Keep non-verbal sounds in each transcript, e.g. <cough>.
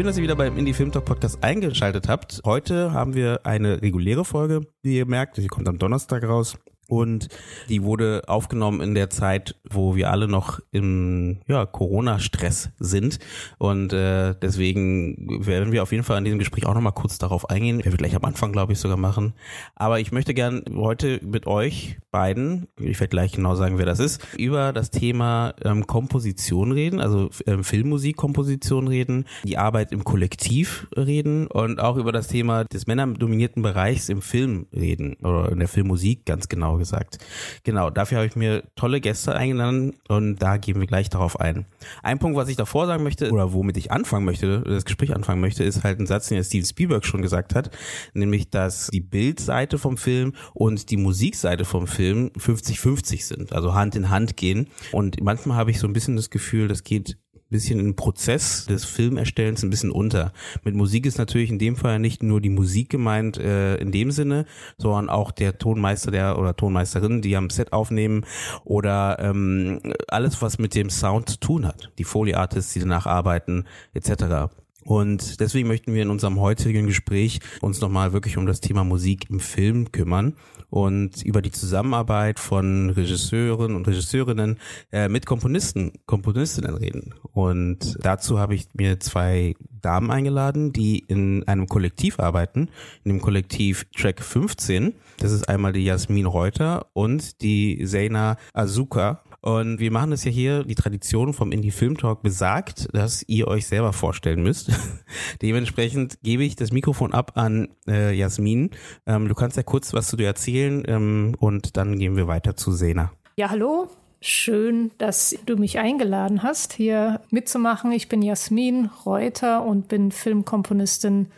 Schön, dass ihr wieder beim Indie Film Talk Podcast eingeschaltet habt. Heute haben wir eine reguläre Folge, wie ihr merkt. Sie kommt am Donnerstag raus. Und die wurde aufgenommen in der Zeit, wo wir alle noch im ja, Corona-Stress sind. Und äh, deswegen werden wir auf jeden Fall in diesem Gespräch auch nochmal kurz darauf eingehen. Wir werden gleich am Anfang, glaube ich, sogar machen. Aber ich möchte gern heute mit euch beiden, ich werde gleich genau sagen, wer das ist, über das Thema ähm, Komposition reden, also ähm, Filmmusikkomposition reden, die Arbeit im Kollektiv reden und auch über das Thema des männerdominierten Bereichs im Film reden oder in der Filmmusik ganz genau gesagt. Genau, dafür habe ich mir tolle Gäste eingeladen und da gehen wir gleich darauf ein. Ein Punkt, was ich davor sagen möchte oder womit ich anfangen möchte, das Gespräch anfangen möchte, ist halt ein Satz, den Steven Spielberg schon gesagt hat, nämlich, dass die Bildseite vom Film und die Musikseite vom Film 50-50 sind, also Hand in Hand gehen. Und manchmal habe ich so ein bisschen das Gefühl, das geht bisschen im Prozess des Filmerstellens ein bisschen unter. Mit Musik ist natürlich in dem Fall nicht nur die Musik gemeint äh, in dem Sinne, sondern auch der Tonmeister der oder Tonmeisterin, die am Set aufnehmen oder ähm, alles, was mit dem Sound zu tun hat. Die Foley Artists, die danach arbeiten, etc. Und deswegen möchten wir in unserem heutigen Gespräch uns nochmal wirklich um das Thema Musik im Film kümmern und über die Zusammenarbeit von Regisseuren und Regisseurinnen äh, mit Komponisten, Komponistinnen reden. Und dazu habe ich mir zwei Damen eingeladen, die in einem Kollektiv arbeiten, in dem Kollektiv Track 15. Das ist einmal die Jasmin Reuter und die Zeina Azuka. Und wir machen es ja hier, die Tradition vom Indie Film Talk besagt, dass ihr euch selber vorstellen müsst. <laughs> Dementsprechend gebe ich das Mikrofon ab an äh, Jasmin. Ähm, du kannst ja kurz was zu dir erzählen ähm, und dann gehen wir weiter zu Sena. Ja, hallo. Schön, dass du mich eingeladen hast, hier mitzumachen. Ich bin Jasmin Reuter und bin Filmkomponistin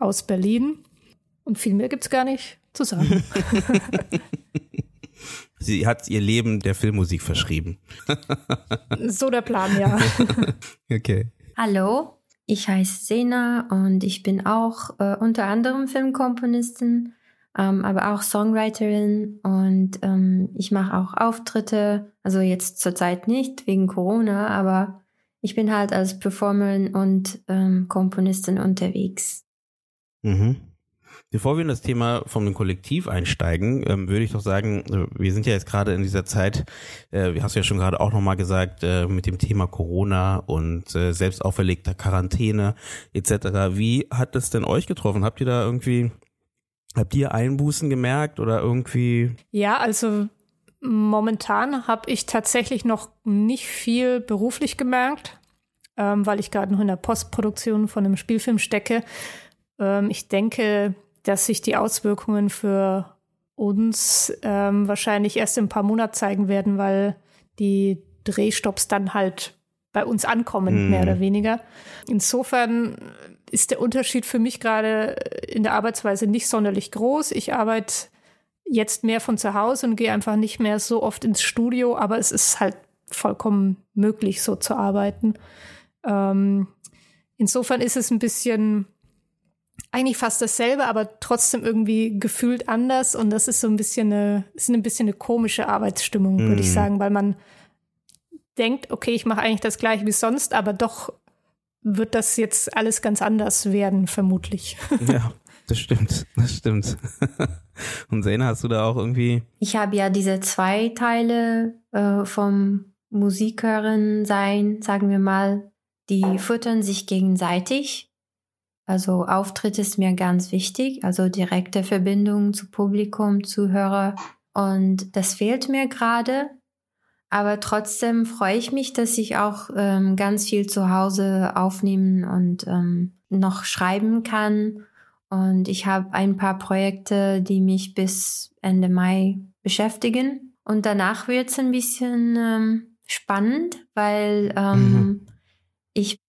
aus Berlin. Und viel mehr gibt es gar nicht zu sagen. <laughs> <laughs> Sie hat ihr Leben der Filmmusik verschrieben. <laughs> so der Plan, ja. <laughs> okay. Hallo, ich heiße Sena und ich bin auch äh, unter anderem Filmkomponistin, ähm, aber auch Songwriterin und ähm, ich mache auch Auftritte, also jetzt zurzeit nicht wegen Corona, aber ich bin halt als Performerin und ähm, Komponistin unterwegs. Mhm. Bevor wir in das Thema vom Kollektiv einsteigen, ähm, würde ich doch sagen, äh, wir sind ja jetzt gerade in dieser Zeit, äh, hast du ja schon gerade auch nochmal gesagt, äh, mit dem Thema Corona und äh, selbst auferlegter Quarantäne etc. Wie hat das denn euch getroffen? Habt ihr da irgendwie, habt ihr Einbußen gemerkt oder irgendwie? Ja, also momentan habe ich tatsächlich noch nicht viel beruflich gemerkt, ähm, weil ich gerade noch in der Postproduktion von einem Spielfilm stecke. Ähm, ich denke, dass sich die Auswirkungen für uns ähm, wahrscheinlich erst in ein paar Monaten zeigen werden, weil die Drehstops dann halt bei uns ankommen, mm. mehr oder weniger. Insofern ist der Unterschied für mich gerade in der Arbeitsweise nicht sonderlich groß. Ich arbeite jetzt mehr von zu Hause und gehe einfach nicht mehr so oft ins Studio, aber es ist halt vollkommen möglich, so zu arbeiten. Ähm, insofern ist es ein bisschen eigentlich fast dasselbe, aber trotzdem irgendwie gefühlt anders. Und das ist so ein bisschen eine, ist ein bisschen eine komische Arbeitsstimmung, würde ich mhm. sagen, weil man denkt, okay, ich mache eigentlich das gleiche wie sonst, aber doch wird das jetzt alles ganz anders werden, vermutlich. <laughs> Ja, das stimmt, das stimmt. <laughs> Und Sena, hast du da auch irgendwie? Ich habe ja diese zwei Teile äh, vom Musikerin sein, sagen wir mal, die füttern sich gegenseitig. Also Auftritt ist mir ganz wichtig, also direkte Verbindung zu Publikum, Zuhörer. Und das fehlt mir gerade. Aber trotzdem freue ich mich, dass ich auch ähm, ganz viel zu Hause aufnehmen und ähm, noch schreiben kann. Und ich habe ein paar Projekte, die mich bis Ende Mai beschäftigen. Und danach wird es ein bisschen ähm, spannend, weil ähm, mhm. ich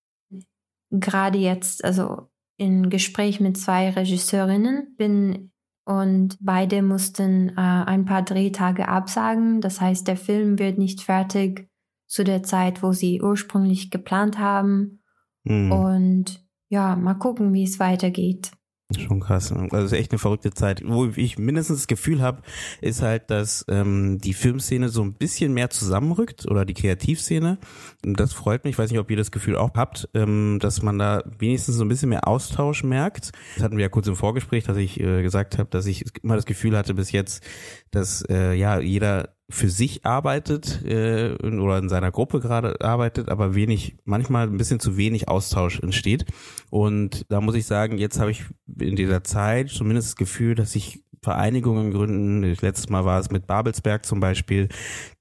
gerade jetzt, also in Gespräch mit zwei Regisseurinnen bin und beide mussten äh, ein paar Drehtage absagen. Das heißt, der Film wird nicht fertig zu der Zeit, wo sie ursprünglich geplant haben. Mhm. Und ja, mal gucken, wie es weitergeht. Schon krass. Also ist echt eine verrückte Zeit. Wo ich mindestens das Gefühl habe, ist halt, dass ähm, die Filmszene so ein bisschen mehr zusammenrückt oder die Kreativszene. Und das freut mich. Ich weiß nicht, ob ihr das Gefühl auch habt, ähm, dass man da wenigstens so ein bisschen mehr Austausch merkt. Das hatten wir ja kurz im Vorgespräch, dass ich äh, gesagt habe, dass ich immer das Gefühl hatte bis jetzt, dass äh, ja jeder für sich arbeitet äh, oder in seiner Gruppe gerade arbeitet, aber wenig, manchmal ein bisschen zu wenig Austausch entsteht. Und da muss ich sagen, jetzt habe ich in dieser Zeit zumindest das Gefühl, dass ich Vereinigungen gründen. Letztes Mal war es mit Babelsberg zum Beispiel,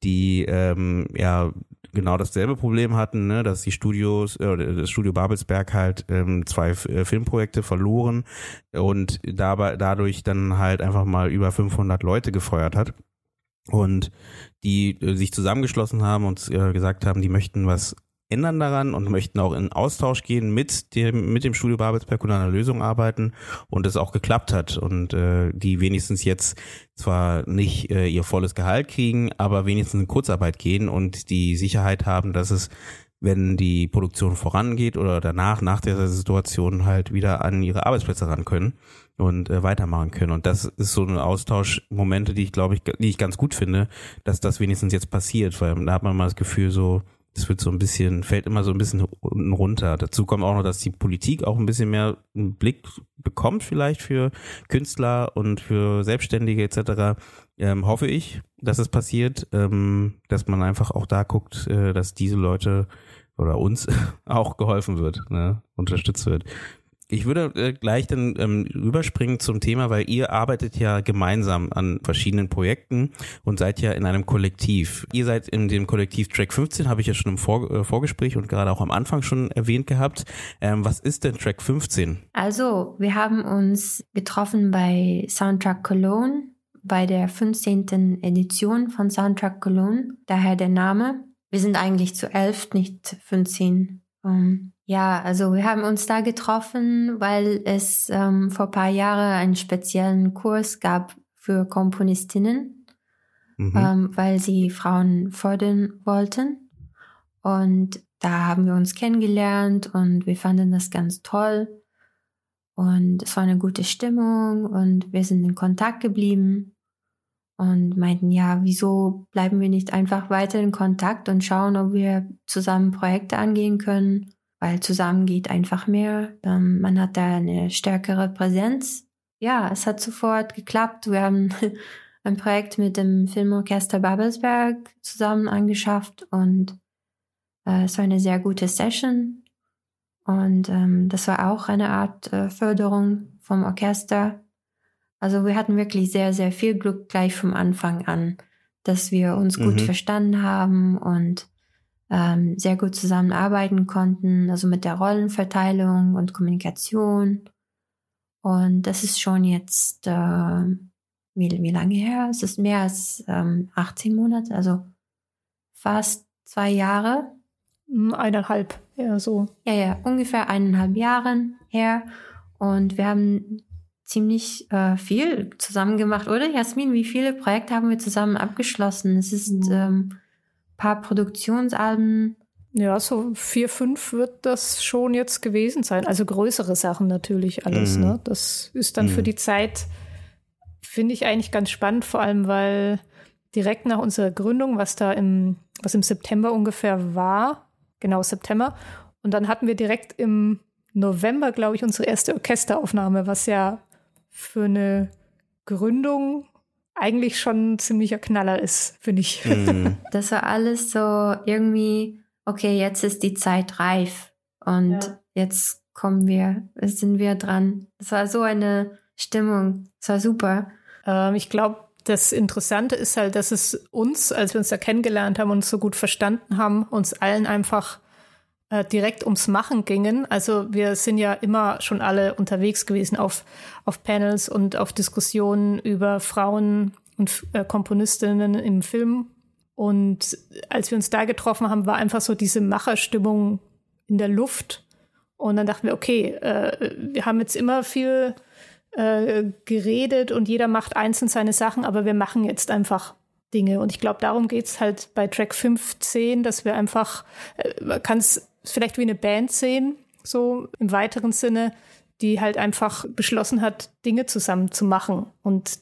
die ähm, ja genau dasselbe Problem hatten, ne, dass die Studios, äh, das Studio Babelsberg halt ähm, zwei äh, Filmprojekte verloren und dabei dadurch dann halt einfach mal über 500 Leute gefeuert hat und die äh, sich zusammengeschlossen haben und äh, gesagt haben, die möchten was ändern daran und möchten auch in Austausch gehen mit dem mit dem Studio Babelsberg und an einer Lösung arbeiten. Und es auch geklappt hat. Und äh, die wenigstens jetzt zwar nicht äh, ihr volles Gehalt kriegen, aber wenigstens in Kurzarbeit gehen und die Sicherheit haben, dass es wenn die Produktion vorangeht oder danach, nach der Situation halt wieder an ihre Arbeitsplätze ran können und äh, weitermachen können. Und das ist so ein Austauschmomente, die ich glaube ich, die ich ganz gut finde, dass das wenigstens jetzt passiert, weil da hat man mal das Gefühl so, das wird so ein bisschen, fällt immer so ein bisschen unten runter. Dazu kommt auch noch, dass die Politik auch ein bisschen mehr einen Blick bekommt vielleicht für Künstler und für Selbstständige etc. Ähm, hoffe ich, dass es passiert, ähm, dass man einfach auch da guckt, äh, dass diese Leute oder uns <laughs> auch geholfen wird, ne, unterstützt wird. Ich würde äh, gleich dann ähm, rüberspringen zum Thema, weil ihr arbeitet ja gemeinsam an verschiedenen Projekten und seid ja in einem Kollektiv. Ihr seid in dem Kollektiv Track 15, habe ich ja schon im Vor äh, Vorgespräch und gerade auch am Anfang schon erwähnt gehabt. Ähm, was ist denn Track 15? Also, wir haben uns getroffen bei Soundtrack Cologne, bei der 15. Edition von Soundtrack Cologne, daher der Name. Wir sind eigentlich zu elf, nicht 15. Um, ja, also wir haben uns da getroffen, weil es ähm, vor paar Jahren einen speziellen Kurs gab für Komponistinnen, mhm. ähm, weil sie Frauen fördern wollten. Und da haben wir uns kennengelernt und wir fanden das ganz toll. Und es war eine gute Stimmung und wir sind in Kontakt geblieben und meinten, ja, wieso bleiben wir nicht einfach weiter in Kontakt und schauen, ob wir zusammen Projekte angehen können weil zusammen geht einfach mehr. Ähm, man hat da eine stärkere Präsenz. Ja, es hat sofort geklappt. Wir haben <laughs> ein Projekt mit dem Filmorchester Babelsberg zusammen angeschafft und äh, es war eine sehr gute Session. Und ähm, das war auch eine Art äh, Förderung vom Orchester. Also wir hatten wirklich sehr, sehr viel Glück gleich vom Anfang an, dass wir uns gut mhm. verstanden haben und ähm, sehr gut zusammenarbeiten konnten, also mit der Rollenverteilung und Kommunikation. Und das ist schon jetzt, äh, wie, wie lange her? Es ist mehr als ähm, 18 Monate, also fast zwei Jahre. Hm, eineinhalb, ja, so. Ja, ja, ungefähr eineinhalb Jahren her. Und wir haben ziemlich äh, viel zusammen gemacht, oder? Jasmin, wie viele Projekte haben wir zusammen abgeschlossen? Es ist mhm. ähm, paar Produktionsalben. Ja, so vier, fünf wird das schon jetzt gewesen sein. Also größere Sachen natürlich alles. Mhm. Ne? Das ist dann mhm. für die Zeit, finde ich eigentlich ganz spannend, vor allem weil direkt nach unserer Gründung, was da im was im September ungefähr war. Genau, September. Und dann hatten wir direkt im November, glaube ich, unsere erste Orchesteraufnahme, was ja für eine Gründung eigentlich schon ein ziemlicher Knaller ist, finde ich. Mhm. <laughs> Das war alles so irgendwie, okay, jetzt ist die Zeit reif und ja. jetzt kommen wir, sind wir dran. Es war so eine Stimmung, es war super. Ähm, ich glaube, das Interessante ist halt, dass es uns, als wir uns da kennengelernt haben und so gut verstanden haben, uns allen einfach äh, direkt ums Machen gingen. Also wir sind ja immer schon alle unterwegs gewesen auf, auf Panels und auf Diskussionen über Frauen und äh, Komponistinnen im Film. Und als wir uns da getroffen haben, war einfach so diese Macherstimmung in der Luft. Und dann dachten wir, okay, äh, wir haben jetzt immer viel äh, geredet und jeder macht einzeln seine Sachen, aber wir machen jetzt einfach Dinge. Und ich glaube, darum geht es halt bei Track 15, dass wir einfach, äh, man kann es vielleicht wie eine Band sehen, so im weiteren Sinne, die halt einfach beschlossen hat, Dinge zusammen zu machen und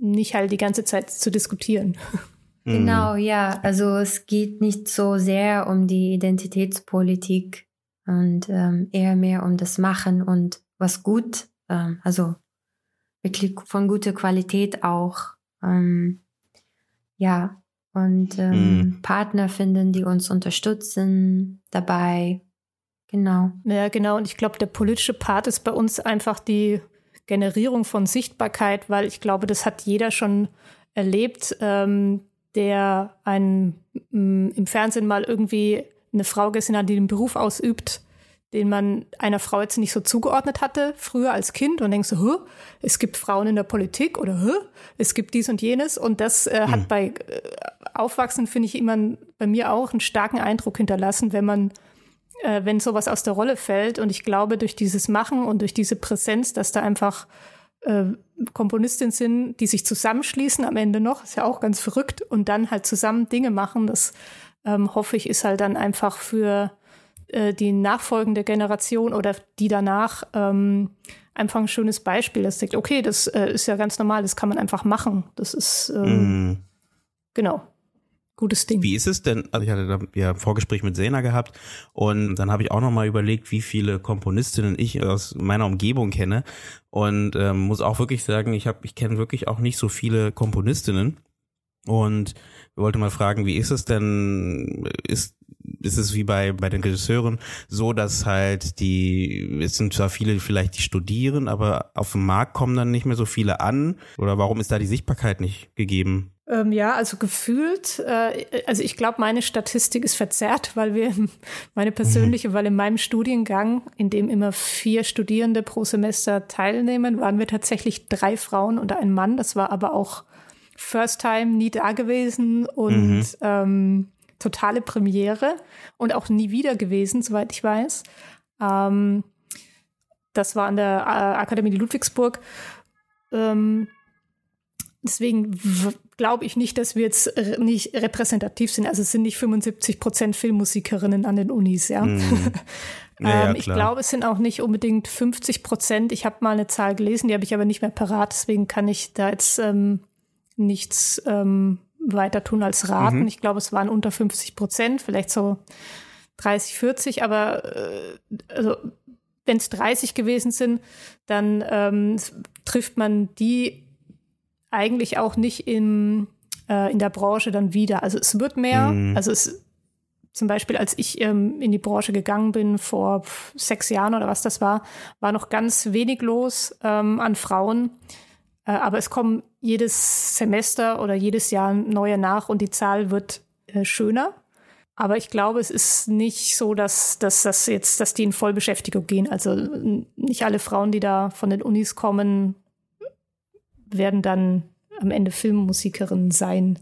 nicht halt die ganze Zeit zu diskutieren. <laughs> Genau, ja. Also es geht nicht so sehr um die Identitätspolitik und ähm, eher mehr um das Machen und was gut, ähm, also wirklich von guter Qualität auch. Ähm, ja, und ähm, mhm. Partner finden, die uns unterstützen dabei. Genau. Ja, genau. Und ich glaube, der politische Part ist bei uns einfach die Generierung von Sichtbarkeit, weil ich glaube, das hat jeder schon erlebt, ähm, der einen, mm, im Fernsehen mal irgendwie eine Frau gesehen hat, die den Beruf ausübt den man einer Frau jetzt nicht so zugeordnet hatte, früher als Kind und denkst so, es gibt Frauen in der Politik oder es gibt dies und jenes. Und das äh, hat mhm. bei äh, Aufwachsen, finde ich, immer bei mir auch einen starken Eindruck hinterlassen, wenn man, äh, wenn sowas aus der Rolle fällt. Und ich glaube, durch dieses Machen und durch diese Präsenz, dass da einfach äh, Komponistinnen sind, die sich zusammenschließen am Ende noch, ist ja auch ganz verrückt, und dann halt zusammen Dinge machen, das ähm, hoffe ich, ist halt dann einfach für äh, die nachfolgende Generation oder die danach ähm, einfach ein schönes Beispiel. Das sagt, okay, das äh, ist ja ganz normal, das kann man einfach machen. Das ist ähm, mm. genau gutes Ding. Wie ist es denn? Also ich hatte da ja ein Vorgespräch mit Sena gehabt und dann habe ich auch noch mal überlegt, wie viele Komponistinnen ich aus meiner Umgebung kenne und ähm, muss auch wirklich sagen, ich habe ich kenne wirklich auch nicht so viele Komponistinnen und wollte mal fragen, wie ist es denn? Ist ist es wie bei, bei den Regisseuren so, dass halt die, es sind zwar viele vielleicht, die studieren, aber auf dem Markt kommen dann nicht mehr so viele an? Oder warum ist da die Sichtbarkeit nicht gegeben? Ähm, ja, also gefühlt, äh, also ich glaube, meine Statistik ist verzerrt, weil wir, <laughs> meine persönliche, mhm. weil in meinem Studiengang, in dem immer vier Studierende pro Semester teilnehmen, waren wir tatsächlich drei Frauen und ein Mann. Das war aber auch First Time nie da gewesen und mhm. ähm, totale Premiere und auch nie wieder gewesen, soweit ich weiß. Ähm, das war an der äh, Akademie Ludwigsburg. Ähm, deswegen glaube ich nicht, dass wir jetzt nicht repräsentativ sind. Also es sind nicht 75 Prozent Filmmusikerinnen an den Unis, ja. <laughs> Mm. ja, ähm, ich glaube, es sind auch nicht unbedingt 50 Prozent. Ich habe mal eine Zahl gelesen, die habe ich aber nicht mehr parat. Deswegen kann ich da jetzt ähm, nichts ähm, weiter tun als raten. Mhm. Ich glaube, es waren unter 50 Prozent, vielleicht so 30, 40, aber äh, also wenn es 30 gewesen sind, dann ähm, trifft man die eigentlich auch nicht in, äh, in der Branche dann wieder. Also es wird mehr, mhm. also es zum Beispiel, als ich ähm, in die Branche gegangen bin vor sechs Jahren oder was das war, war noch ganz wenig los ähm, an Frauen. Äh, aber es kommen jedes Semester oder jedes Jahr neue nach und die Zahl wird äh, schöner. Aber ich glaube, es ist nicht so, dass, dass das jetzt, dass die in Vollbeschäftigung gehen. Also nicht alle Frauen, die da von den Unis kommen, werden dann am Ende Filmmusikerinnen sein.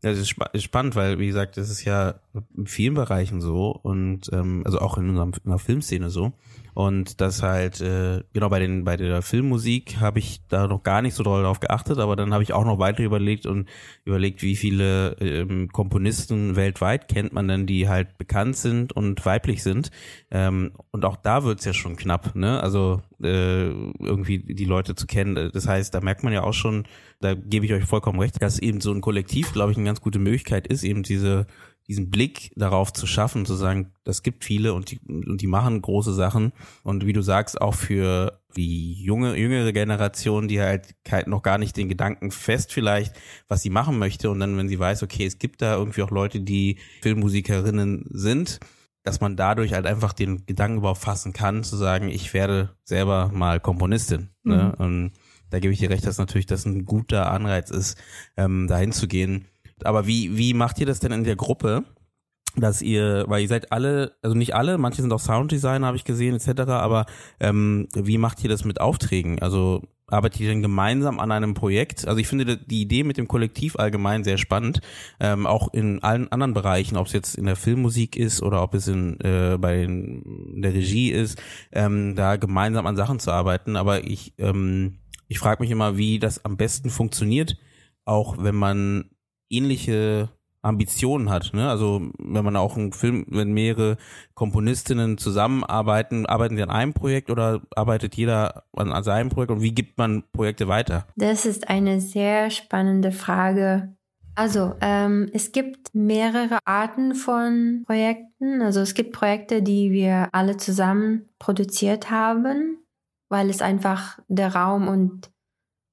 Das ist, spa spannend, weil, wie gesagt, das ist ja in vielen Bereichen so und ähm, also auch in unserer Filmszene so. Und das halt, äh, genau bei den, bei der Filmmusik habe ich da noch gar nicht so doll drauf geachtet, aber dann habe ich auch noch weiter überlegt und überlegt, wie viele ähm, Komponisten weltweit kennt man denn, die halt bekannt sind und weiblich sind. Ähm, und auch da wird's ja schon knapp, ne? Also äh, irgendwie die Leute zu kennen. Das heißt, da merkt man ja auch schon, da gebe ich euch vollkommen recht, dass eben so ein Kollektiv, glaube ich, eine ganz gute Möglichkeit ist, eben diese diesen Blick darauf zu schaffen, zu sagen, das gibt viele und die, und die machen große Sachen. Und wie du sagst, auch für die junge, jüngere Generation, die halt noch gar nicht den Gedanken fest vielleicht, was sie machen möchte. Und dann, wenn sie weiß, okay, es gibt da irgendwie auch Leute, die Filmmusikerinnen sind, dass man dadurch halt einfach den Gedanken überhaupt fassen kann, zu sagen, ich werde selber mal Komponistin. Ne? Mhm. Ne? Und da gebe ich dir recht, dass natürlich das ein guter Anreiz ist, ähm, dahin zu gehen aber wie, wie macht ihr das denn in der Gruppe? dass ihr, weil ihr seid alle, also nicht alle, manche sind auch Sounddesigner, habe ich gesehen, etc., aber ähm, wie macht ihr das mit Aufträgen? Also arbeitet ihr denn gemeinsam an einem Projekt? Also ich finde die Idee mit dem Kollektiv allgemein sehr spannend, ähm, auch in allen anderen Bereichen, ob es jetzt in der Filmmusik ist oder ob es in, äh, bei in der Regie ist, ähm, da gemeinsam an Sachen zu arbeiten. Aber ich, ähm, ich frage mich immer, wie das am besten funktioniert, auch wenn man ähnliche Ambitionen hat. Ne? Also wenn man auch einen Film, wenn mehrere Komponistinnen zusammenarbeiten, arbeiten sie an einem Projekt oder arbeitet jeder an, seinem Projekt und wie gibt man Projekte weiter? Das ist eine sehr spannende Frage. Also ähm, es gibt mehrere Arten von Projekten. Also es gibt Projekte, die wir alle zusammen produziert haben, weil es einfach der Raum und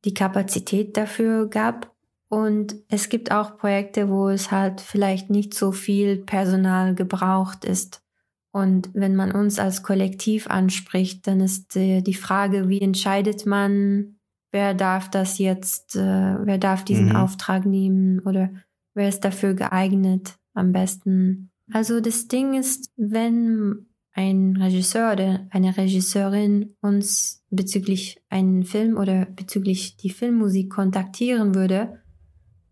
die Kapazität dafür gab. Und es gibt auch Projekte, wo es halt vielleicht nicht so viel Personal gebraucht ist. Und wenn man uns als Kollektiv anspricht, dann ist äh, die Frage, wie entscheidet man, wer darf das jetzt, äh, wer darf diesen mhm. Auftrag nehmen oder wer ist dafür geeignet am besten. Also das Ding ist, wenn ein Regisseur oder eine Regisseurin uns bezüglich einen Film oder bezüglich die Filmmusik kontaktieren würde,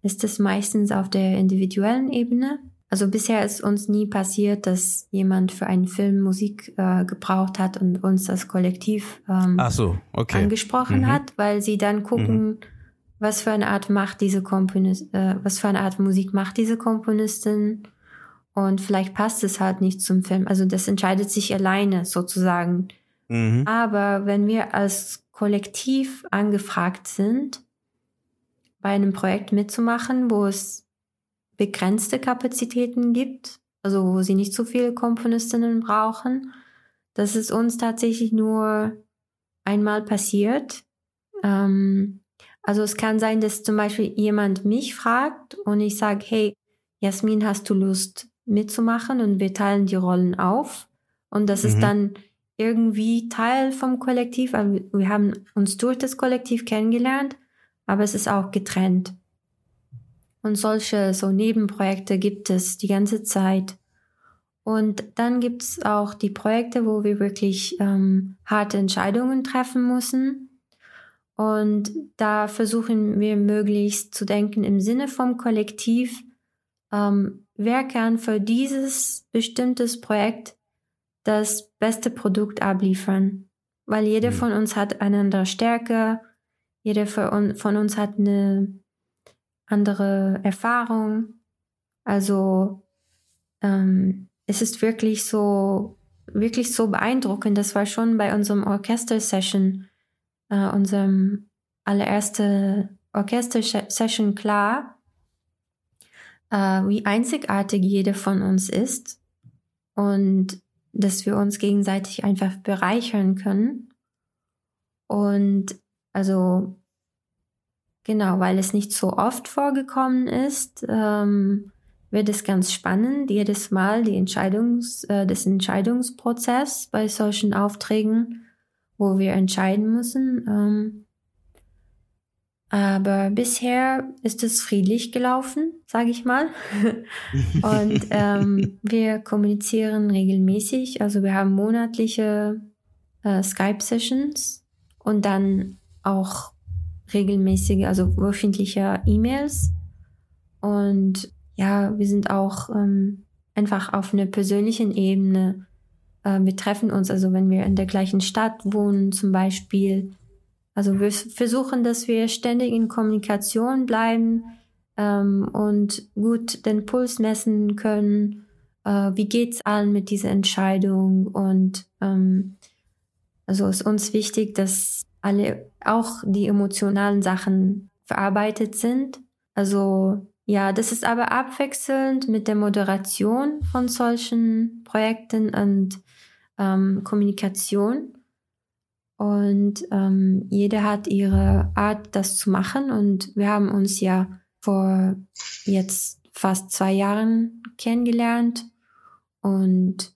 ist es meistens auf der individuellen Ebene. Also bisher ist uns nie passiert, dass jemand für einen Film Musik äh, gebraucht hat und uns als Kollektiv ähm, so, okay. angesprochen mhm. hat, weil sie dann gucken, mhm. was für eine Art macht diese Komponist, äh, was für eine Art Musik macht diese Komponistin und vielleicht passt es halt nicht zum Film. Also das entscheidet sich alleine sozusagen. Mhm. Aber wenn wir als Kollektiv angefragt sind, bei einem Projekt mitzumachen, wo es begrenzte Kapazitäten gibt, also wo sie nicht so viele Komponistinnen brauchen. Das ist uns tatsächlich nur einmal passiert. Ähm, also es kann sein, dass zum Beispiel jemand mich fragt und ich sage, hey, Jasmin, hast du Lust mitzumachen? Und wir teilen die Rollen auf. Und das mhm. ist dann irgendwie Teil vom Kollektiv. Wir haben uns durch das Kollektiv kennengelernt aber es ist auch getrennt. Und solche so Nebenprojekte gibt es die ganze Zeit. Und dann gibt es auch die Projekte, wo wir wirklich ähm, harte Entscheidungen treffen müssen. Und da versuchen wir möglichst zu denken im Sinne vom Kollektiv, ähm, wer kann für dieses bestimmtes Projekt das beste Produkt abliefern. Weil jeder mhm. von uns hat eine andere Stärke, jeder von uns hat eine andere Erfahrung. Also ähm, es ist wirklich so, wirklich so beeindruckend. Das war schon bei unserem Orchester-Session, äh, unserem allererste Orchester-Session klar, äh, wie einzigartig jeder von uns ist und dass wir uns gegenseitig einfach bereichern können. Und also genau, weil es nicht so oft vorgekommen ist, ähm, wird es ganz spannend, jedes Mal die Entscheidungs, äh, des Entscheidungsprozess bei solchen Aufträgen, wo wir entscheiden müssen. Ähm, aber bisher ist es friedlich gelaufen, sage ich mal. <laughs> Und ähm, wir kommunizieren regelmäßig. Also wir haben monatliche äh, Skype-Sessions und dann auch regelmäßige, also wöchentliche E-Mails. Und ja, wir sind auch ähm, einfach auf einer persönlichen Ebene. Äh, wir treffen uns, also wenn wir in der gleichen Stadt wohnen zum Beispiel. Also wir versuchen, dass wir ständig in Kommunikation bleiben ähm, und gut den Puls messen können. Äh, wie geht's allen mit dieser Entscheidung? Und ähm, also ist uns wichtig, dass alle auch die emotionalen Sachen verarbeitet sind. Also ja, das ist aber abwechselnd mit der Moderation von solchen Projekten und ähm, Kommunikation. Und ähm, jeder hat ihre Art, das zu machen. Und wir haben uns ja vor jetzt fast zwei Jahren kennengelernt und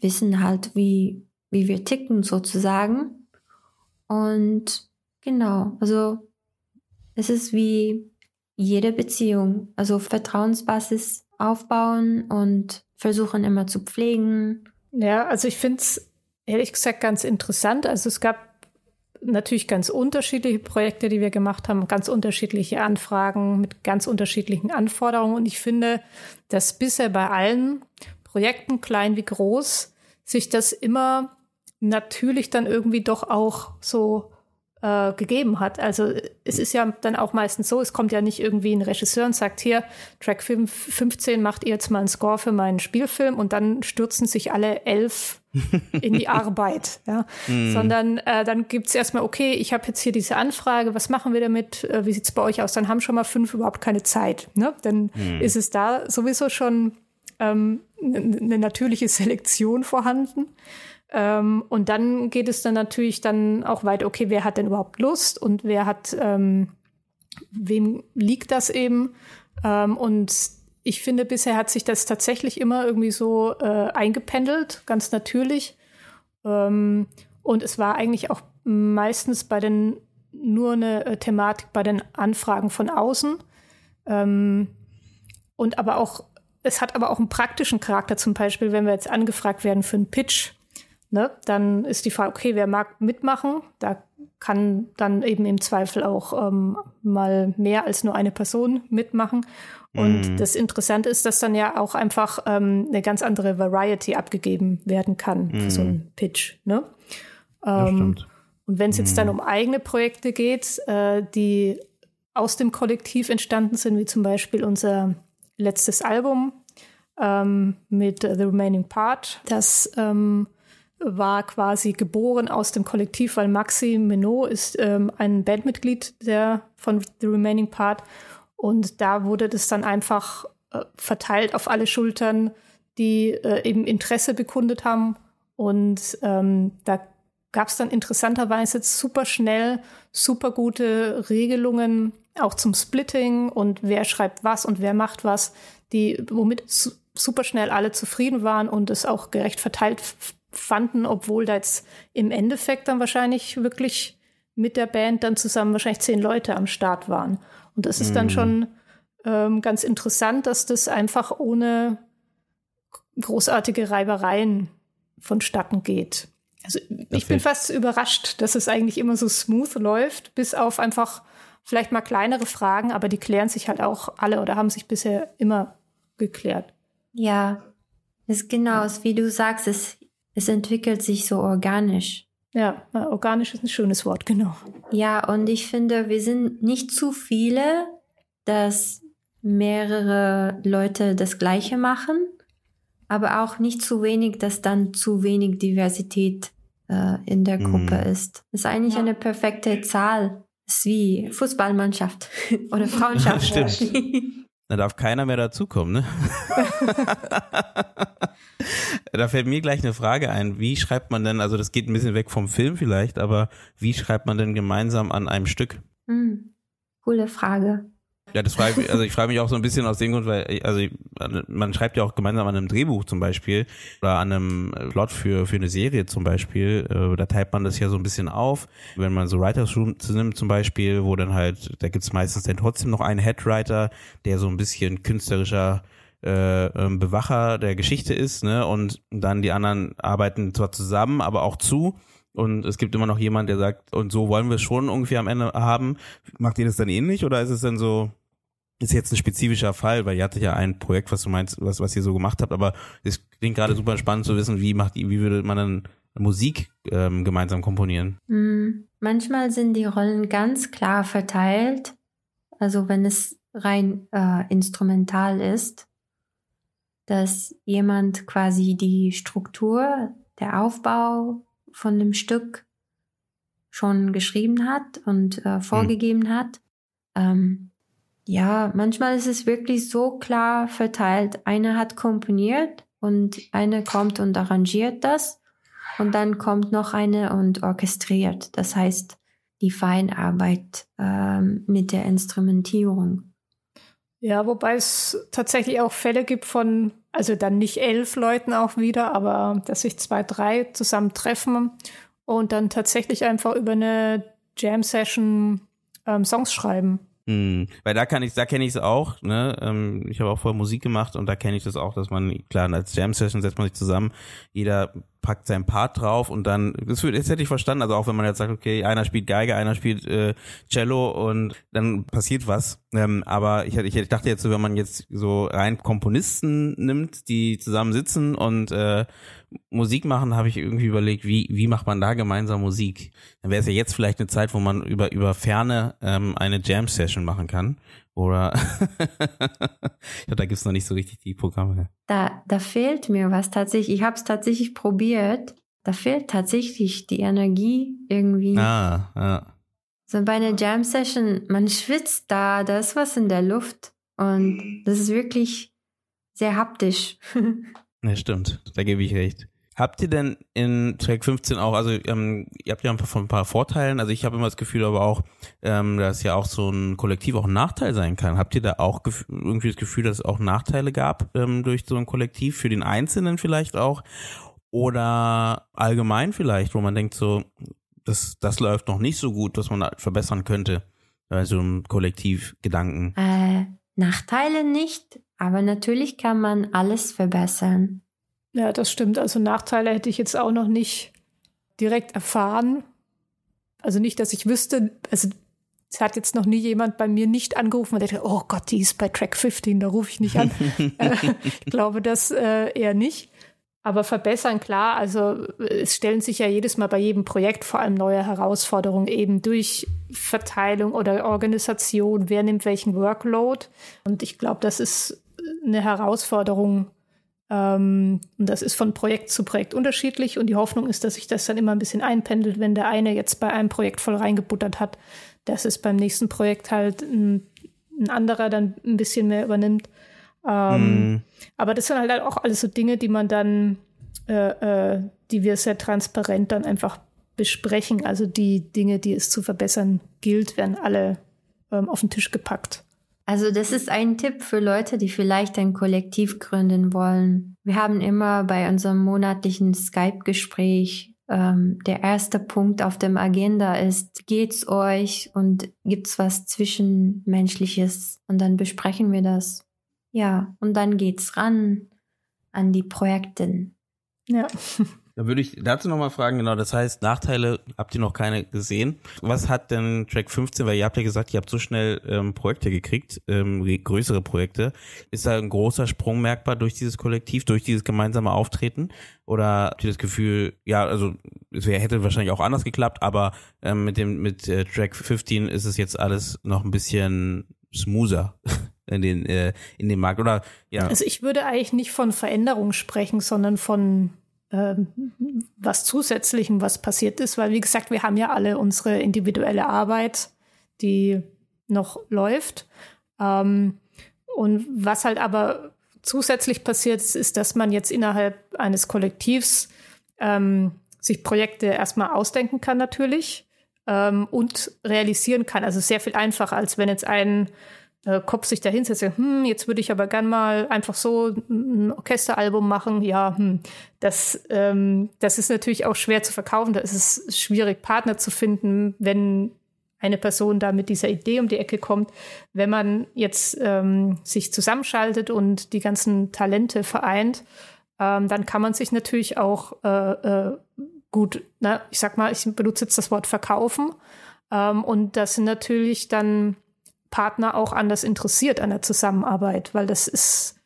wissen halt, wie, wie wir ticken sozusagen. Und genau, also es ist wie jede Beziehung, also Vertrauensbasis aufbauen und versuchen immer zu pflegen. Ja, also ich finde es ehrlich gesagt ganz interessant. Also es gab natürlich ganz unterschiedliche Projekte, die wir gemacht haben, ganz unterschiedliche Anfragen mit ganz unterschiedlichen Anforderungen. Und ich finde, dass bisher bei allen Projekten, klein wie groß, sich das immer natürlich dann irgendwie doch auch so äh, gegeben hat. Also es ist ja dann auch meistens so, es kommt ja nicht irgendwie ein Regisseur und sagt, hier, Track 5, 15 macht ihr jetzt mal einen Score für meinen Spielfilm und dann stürzen sich alle elf <laughs> in die Arbeit. Ja? Mm. Sondern äh, dann gibt's erstmal, okay, ich habe jetzt hier diese Anfrage, was machen wir damit? Äh, wie sieht's bei euch aus? Dann haben schon mal fünf überhaupt keine Zeit. Ne? Dann mm. ist es da sowieso schon ähm, eine natürliche Selektion vorhanden. Ähm, und dann geht es dann natürlich dann auch weiter, okay, wer hat denn überhaupt Lust und wer hat, ähm, wem liegt das eben? Ähm, und ich finde, bisher hat sich das tatsächlich immer irgendwie so äh, eingependelt, ganz natürlich. Ähm, und es war eigentlich auch meistens bei den nur eine äh, Thematik bei den Anfragen von außen. Ähm, und aber auch, es hat aber auch einen praktischen Charakter, zum Beispiel, wenn wir jetzt angefragt werden für einen Pitch Ne? Dann ist die Frage, okay, wer mag mitmachen? Da kann dann eben im Zweifel auch ähm, mal mehr als nur eine Person mitmachen. Und mm. das Interessante ist, dass dann ja auch einfach ähm, eine ganz andere Variety abgegeben werden kann mm. für so einen mhm. Pitch. Ne? Ähm, und wenn es jetzt mm. dann mhm. um eigene Projekte geht, äh, die aus dem Kollektiv entstanden sind, wie zum Beispiel unser letztes Album ähm, mit The Remaining Part, das ähm, war quasi geboren aus dem Kollektiv, weil Maxi Menot ist ähm, ein Bandmitglied der von The Remaining Part. Und da wurde das dann einfach äh, verteilt auf alle Schultern, die äh, eben Interesse bekundet haben. Und ähm, da gab es dann interessanterweise super schnell super gute Regelungen auch zum Splitting und wer schreibt was und wer macht was, die womit su super schnell alle zufrieden waren und es auch gerecht verteilt fanden, obwohl da jetzt im Endeffekt dann wahrscheinlich wirklich mit der Band dann zusammen wahrscheinlich zehn Leute am Start waren. Und das ist dann mhm. schon ähm, ganz interessant, dass das einfach ohne großartige Reibereien vonstatten geht. Also ich bin fast überrascht, dass es eigentlich immer so smooth läuft, bis auf einfach vielleicht mal kleinere Fragen, aber die klären sich halt auch alle oder haben sich bisher immer geklärt. Ja, ist genau, wie du sagst, es es entwickelt sich so organisch. Ja, organisch ist ein schönes Wort, genau. Ja, und ich finde, wir sind nicht zu viele, dass mehrere Leute das Gleiche machen, aber auch nicht zu wenig, dass dann zu wenig Diversität äh, in der Gruppe mm. ist. Das ist eigentlich ja. eine perfekte Zahl. Das ist wie Fußballmannschaft <laughs> oder Frauenschaft. <laughs> Stimmt. <laughs> Da darf keiner mehr dazukommen, ne? <laughs> da fällt mir gleich eine Frage ein. Wie schreibt man denn, also das geht ein bisschen weg vom Film vielleicht, aber wie schreibt man denn gemeinsam an einem Stück? Hm, coole Frage. Ja, das frage ich, also ich frage mich auch so ein bisschen aus dem Grund, weil also man schreibt ja auch gemeinsam an einem Drehbuch zum Beispiel oder an einem Plot für für eine Serie zum Beispiel. Äh, da teilt man das ja so ein bisschen auf. Wenn man so Writers Room nimmt zum Beispiel, wo dann halt, da gibt's meistens dann trotzdem noch einen Headwriter, der so ein bisschen künstlerischer äh, ähm, Bewacher der Geschichte ist, ne? Und dann die anderen arbeiten zwar zusammen, aber auch zu. Und es gibt immer noch jemand, der sagt, und so wollen wir es schon irgendwie am Ende haben. Macht ihr das dann ähnlich oder ist es dann so, ist jetzt ein spezifischer Fall, weil ihr hattet ja ein Projekt, was du meinst, was, was ihr so gemacht habt, aber es klingt gerade super spannend zu wissen, wie macht, wie würde man dann Musik ähm, gemeinsam komponieren? Mm, manchmal sind die Rollen ganz klar verteilt. Also wenn es rein äh, instrumental ist, dass jemand quasi die Struktur, der Aufbau von dem Stück schon geschrieben hat und äh, vorgegeben hm. hat. Ähm, ja, manchmal ist es wirklich so klar verteilt. Einer hat komponiert und eine kommt und arrangiert das und dann kommt noch eine und orchestriert. Das heißt, die Feinarbeit ähm, mit der Instrumentierung. Ja, wobei es tatsächlich auch Fälle gibt von, also dann nicht elf Leuten auch wieder, aber dass sich zwei, drei zusammen treffen und dann tatsächlich einfach über eine Jam-Session ähm, Songs schreiben. Mhm. Weil da kann ich, da kenne ich es auch, ne? Ähm, ich habe auch vorher Musik gemacht und da kenne ich das auch, dass man, klar, als Jam-Session setzt man sich zusammen, jeder packt seinen Part drauf und dann, das, das hätte ich verstanden, also auch wenn man jetzt sagt, okay, einer spielt Geige, einer spielt äh, Cello und dann passiert was. Ähm, aber ich, ich, ich dachte jetzt so, wenn man jetzt so rein Komponisten nimmt, die zusammen sitzen und äh, Musik machen, habe ich irgendwie überlegt, wie, wie macht man da gemeinsam Musik? Dann wäre es ja jetzt vielleicht eine Zeit, wo man über, über Ferne ähm, eine Jam-Session machen kann. Oder <laughs> ja, da gibt's noch nicht so richtig die Programme. Da, da fehlt mir was tatsächlich. Ich habe es tatsächlich probiert. Da fehlt tatsächlich die Energie irgendwie. Ah, ja. So bei einer Jam-Session, man schwitzt da, da ist was in der Luft. Und das ist wirklich sehr haptisch. <laughs> Ja, stimmt. Da gebe ich recht. Habt ihr denn in Track 15 auch, also ähm, ihr habt ja ein paar, von ein paar Vorteilen, also ich habe immer das Gefühl aber auch, ähm, dass ja auch so ein Kollektiv auch ein Nachteil sein kann. Habt ihr da auch irgendwie das Gefühl, dass es auch Nachteile gab ähm, durch so ein Kollektiv, für den Einzelnen vielleicht auch? Oder allgemein vielleicht, wo man denkt so, das, das läuft noch nicht so gut, was man verbessern könnte bei so einem Kollektivgedanken? Äh, Nachteile nicht, aber natürlich kann man alles verbessern. Ja, das stimmt. Also Nachteile hätte ich jetzt auch noch nicht direkt erfahren. Also nicht, dass ich wüsste, also es hat jetzt noch nie jemand bei mir nicht angerufen und dachte, oh Gott, die ist bei Track 15, da rufe ich nicht an. <laughs> Äh, ich glaube das äh, eher nicht. Aber verbessern, klar, also es stellen sich ja jedes Mal bei jedem Projekt vor allem neue Herausforderungen eben durch Verteilung oder Organisation, wer nimmt welchen Workload. Und ich glaube, das ist eine Herausforderung, und das ist von Projekt zu Projekt unterschiedlich. Und die Hoffnung ist, dass sich das dann immer ein bisschen einpendelt, wenn der eine jetzt bei einem Projekt voll reingebuttert hat, dass es beim nächsten Projekt halt ein, ein anderer dann ein bisschen mehr übernimmt. Ähm, mm. Aber das sind halt auch alles so Dinge, die man dann, äh, äh, die wir sehr transparent dann einfach besprechen. Also die Dinge, die es zu verbessern gilt, werden alle ähm, auf den Tisch gepackt. Also das ist ein Tipp für Leute, die vielleicht ein Kollektiv gründen wollen. Wir haben immer bei unserem monatlichen Skype-Gespräch ähm, der erste Punkt auf dem Agenda ist, geht's euch und gibt's was Zwischenmenschliches? Und dann besprechen wir das. Ja, und dann geht's ran an die Projekte. Ja. <laughs> Da würde ich dazu nochmal fragen, genau, das heißt, Nachteile habt ihr noch keine gesehen. Was hat denn Track 15, weil ihr habt ja gesagt, ihr habt so schnell ähm, Projekte gekriegt, ähm, größere Projekte. Ist da ein großer Sprung merkbar durch dieses Kollektiv, durch dieses gemeinsame Auftreten? Oder habt ihr das Gefühl, ja, also es wär, hätte wahrscheinlich auch anders geklappt, aber ähm, mit dem mit äh, Track 15 ist es jetzt alles noch ein bisschen smoother <laughs> in den äh, in dem Markt oder ja. Also ich würde eigentlich nicht von Veränderung sprechen, sondern von was Zusätzlichem, was passiert ist, weil wie gesagt, wir haben ja alle unsere individuelle Arbeit, die noch läuft. Ähm, und was halt aber zusätzlich passiert ist, ist, dass man jetzt innerhalb eines Kollektivs ähm, sich Projekte erstmal ausdenken kann natürlich ähm, und realisieren kann. Also sehr viel einfacher, als wenn jetzt ein äh, Kopf sich da hinsetzt, hm, jetzt würde ich aber gern mal einfach so ein Orchesteralbum machen. Ja, hm, das, ähm, das ist natürlich auch schwer zu verkaufen. Da ist es schwierig, Partner zu finden, wenn eine Person da mit dieser Idee um die Ecke kommt. Wenn man jetzt ähm, sich zusammenschaltet und die ganzen Talente vereint, ähm, dann kann man sich natürlich auch äh, äh, gut, na, ich sag mal, ich benutze jetzt das Wort verkaufen. Ähm, und das sind natürlich dann Partner auch anders interessiert an der Zusammenarbeit, weil das ist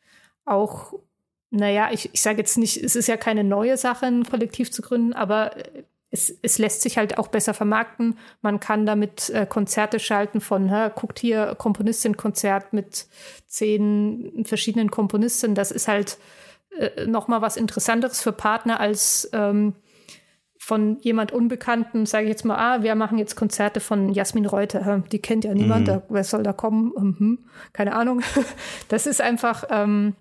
auch, naja, ich, ich sage jetzt nicht, es ist ja keine neue Sache, ein Kollektiv zu gründen, aber es, es lässt sich halt auch besser vermarkten. Man kann damit äh, Konzerte schalten von, hä, guckt hier Komponistin-Konzert mit zehn verschiedenen Komponisten. Das ist halt äh, noch mal was Interessanteres für Partner als ähm, von jemand Unbekannten, sage ich jetzt mal, ah, wir machen jetzt Konzerte von Jasmin Reuter. Die kennt ja niemand, mhm. da, wer soll da kommen? Mhm, keine Ahnung. <laughs> Das ist einfach, ähm,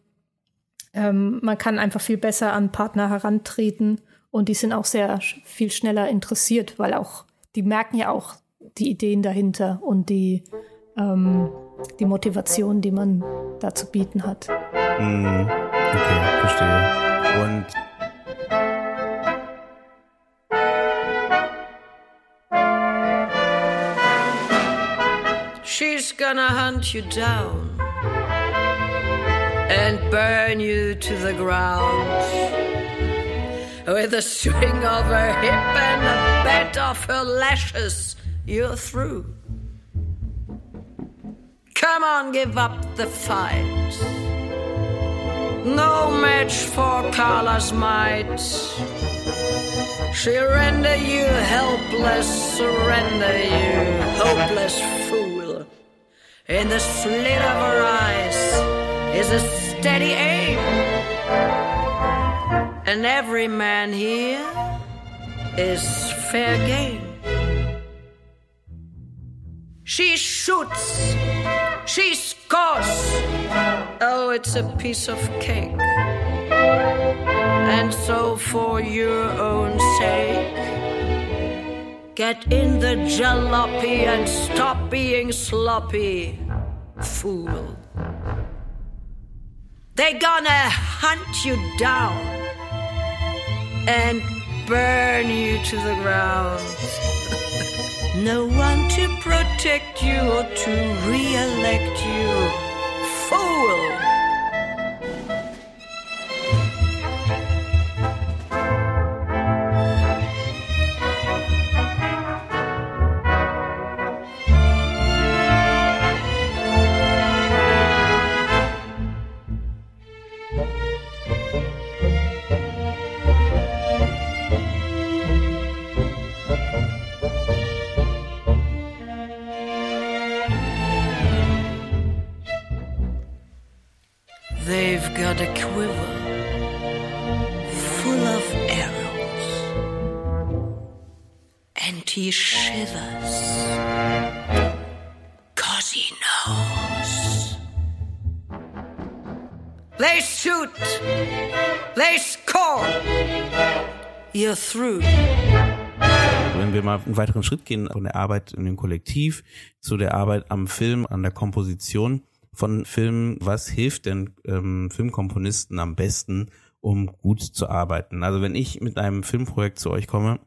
ähm, man kann einfach viel besser an Partner herantreten und die sind auch sehr viel schneller interessiert, weil auch, die merken ja auch die Ideen dahinter und die, ähm, die Motivation, die man da zu bieten hat. Mhm. Okay, verstehe. Und She's gonna hunt you down and burn you to the ground. With a swing of her hip and a bend of her lashes, you're through. Come on, give up the fight. No match for Carla's might. She'll render you helpless, surrender you, hopeless fool. In the slit of her eyes is a steady aim and every man here is fair game. She shoots, she scores. Oh, it's a piece of cake. And so, for your own sake, get in the jalopy and stop being sloppy, fool. They're gonna hunt you down and burn you to the ground. no one to protect you or to re elect you. Fool! Got a quiver full of arrows, and he shivers, cause he knows. They shoot, they score, you're through. Wenn wir mal einen weiteren Schritt gehen von der Arbeit in dem Kollektiv zu der Arbeit am Film, an der Komposition, von Filmen, was hilft denn ähm, Filmkomponisten am besten, um gut zu arbeiten? Also wenn ich mit einem Filmprojekt zu euch komme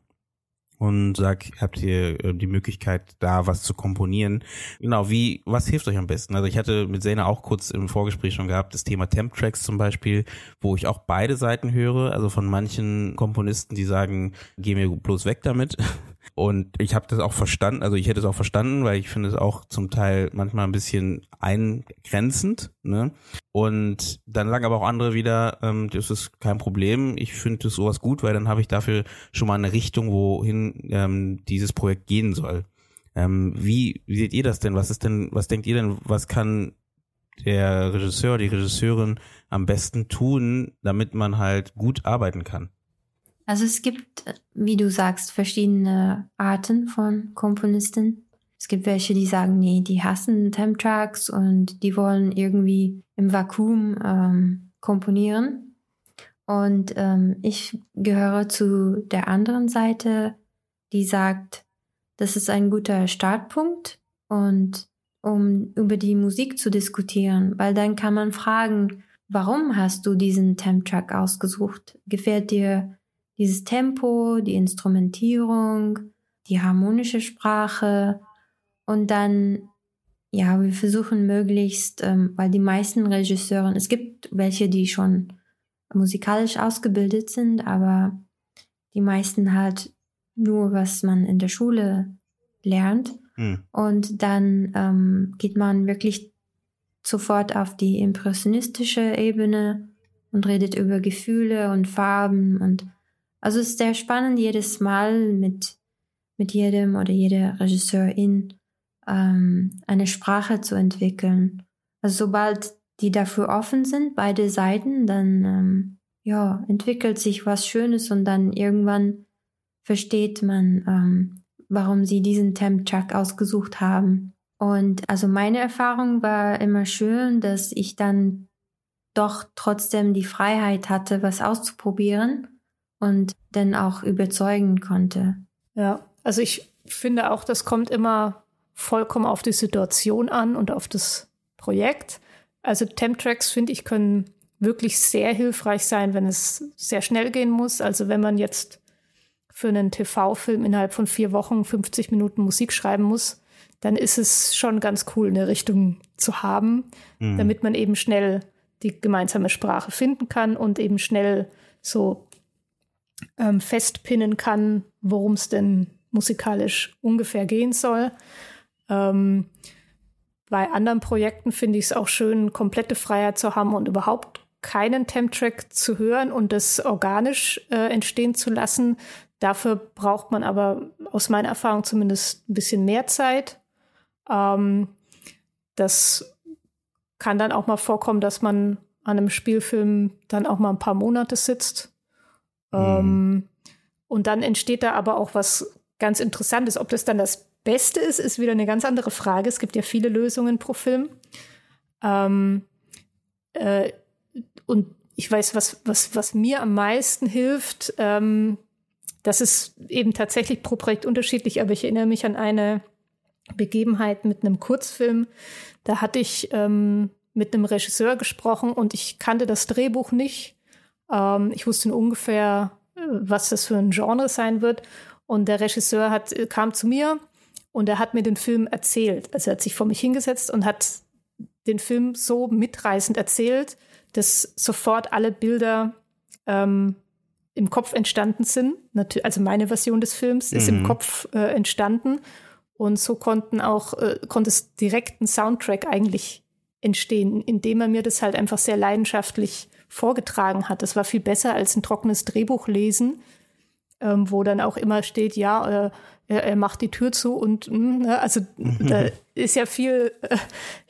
und sag, habt ihr äh, die Möglichkeit, da was zu komponieren? Genau, wie, was hilft euch am besten? Also ich hatte mit Sena auch kurz im Vorgespräch schon gehabt, das Thema Temp-Tracks zum Beispiel, wo ich auch beide Seiten höre, also von manchen Komponisten, die sagen, geh mir bloß weg damit. Und ich habe das auch verstanden, also ich hätte es auch verstanden, weil ich finde es auch zum Teil manchmal ein bisschen eingrenzend. Ne? Und dann lang aber auch andere wieder, ähm, das ist kein Problem. Ich finde sowas gut, weil dann habe ich dafür schon mal eine Richtung, wohin ähm, dieses Projekt gehen soll. Ähm, wie, wie seht ihr das denn? Was ist denn, was denkt ihr denn, was kann der Regisseur, die Regisseurin am besten tun, damit man halt gut arbeiten kann? Also es gibt, wie du sagst, verschiedene Arten von Komponisten. Es gibt welche, die sagen, nee, die hassen Temp-Tracks und die wollen irgendwie im Vakuum ähm, komponieren. Und ähm, ich gehöre zu der anderen Seite, die sagt, das ist ein guter Startpunkt und um über die Musik zu diskutieren, weil dann kann man fragen, warum hast du diesen Temp-Track ausgesucht? Gefällt dir dieses Tempo, die Instrumentierung, die harmonische Sprache und dann, ja, wir versuchen möglichst, ähm, weil die meisten Regisseuren, es gibt welche, die schon musikalisch ausgebildet sind, aber die meisten halt nur, was man in der Schule lernt. Mhm. Und dann ähm, geht man wirklich sofort auf die impressionistische Ebene und redet über Gefühle und Farben und also es ist sehr spannend jedes Mal mit mit jedem oder jeder Regisseurin ähm, eine Sprache zu entwickeln. Also sobald die dafür offen sind, beide Seiten, dann ähm, ja entwickelt sich was Schönes und dann irgendwann versteht man, ähm, warum sie diesen Temp-Track ausgesucht haben. Und also meine Erfahrung war immer schön, dass ich dann doch trotzdem die Freiheit hatte, was auszuprobieren und dann auch überzeugen konnte. Ja, also ich finde auch, das kommt immer vollkommen auf die Situation an und auf das Projekt. Also Temp-Tracks, finde ich, können wirklich sehr hilfreich sein, wenn es sehr schnell gehen muss. Also wenn man jetzt für einen TV-Film innerhalb von vier Wochen 50 Minuten Musik schreiben muss, dann ist es schon ganz cool, eine Richtung zu haben, mhm. damit man eben schnell die gemeinsame Sprache finden kann und eben schnell so ähm, festpinnen kann, worum es denn musikalisch ungefähr gehen soll. Ähm, bei anderen Projekten finde ich es auch schön, komplette Freiheit zu haben und überhaupt keinen Temp-Track zu hören und das organisch äh, entstehen zu lassen, Dafür braucht man aber aus meiner Erfahrung zumindest ein bisschen mehr Zeit. Ähm, das kann dann auch mal vorkommen, dass man an einem Spielfilm dann auch mal ein paar Monate sitzt. Mhm. Ähm, und dann entsteht da aber auch was ganz Interessantes. Ob das dann das Beste ist, ist wieder eine ganz andere Frage. Es gibt ja viele Lösungen pro Film. Ähm, äh, und ich weiß, was, was, was mir am meisten hilft, ähm, das ist eben tatsächlich pro Projekt unterschiedlich, aber ich erinnere mich an eine Begebenheit mit einem Kurzfilm. Da hatte ich ähm, mit einem Regisseur gesprochen und ich kannte das Drehbuch nicht. Ähm, ich wusste nur ungefähr, äh, was das für ein Genre sein wird. Und der Regisseur hat, äh, kam zu mir und er hat mir den Film erzählt. Also er hat sich vor mich hingesetzt und hat den Film so mitreißend erzählt, dass sofort alle Bilder ähm, im Kopf entstanden sind. Also meine Version des Films ist mhm. im Kopf äh, entstanden. Und so konnten auch, äh, konnte es direkt ein Soundtrack eigentlich entstehen, indem er mir das halt einfach sehr leidenschaftlich vorgetragen hat. Das war viel besser als ein trockenes Drehbuch lesen, ähm, wo dann auch immer steht, ja, äh, er, er, macht die Tür zu und mh, ne, also mhm. da <laughs> ist ja viel äh,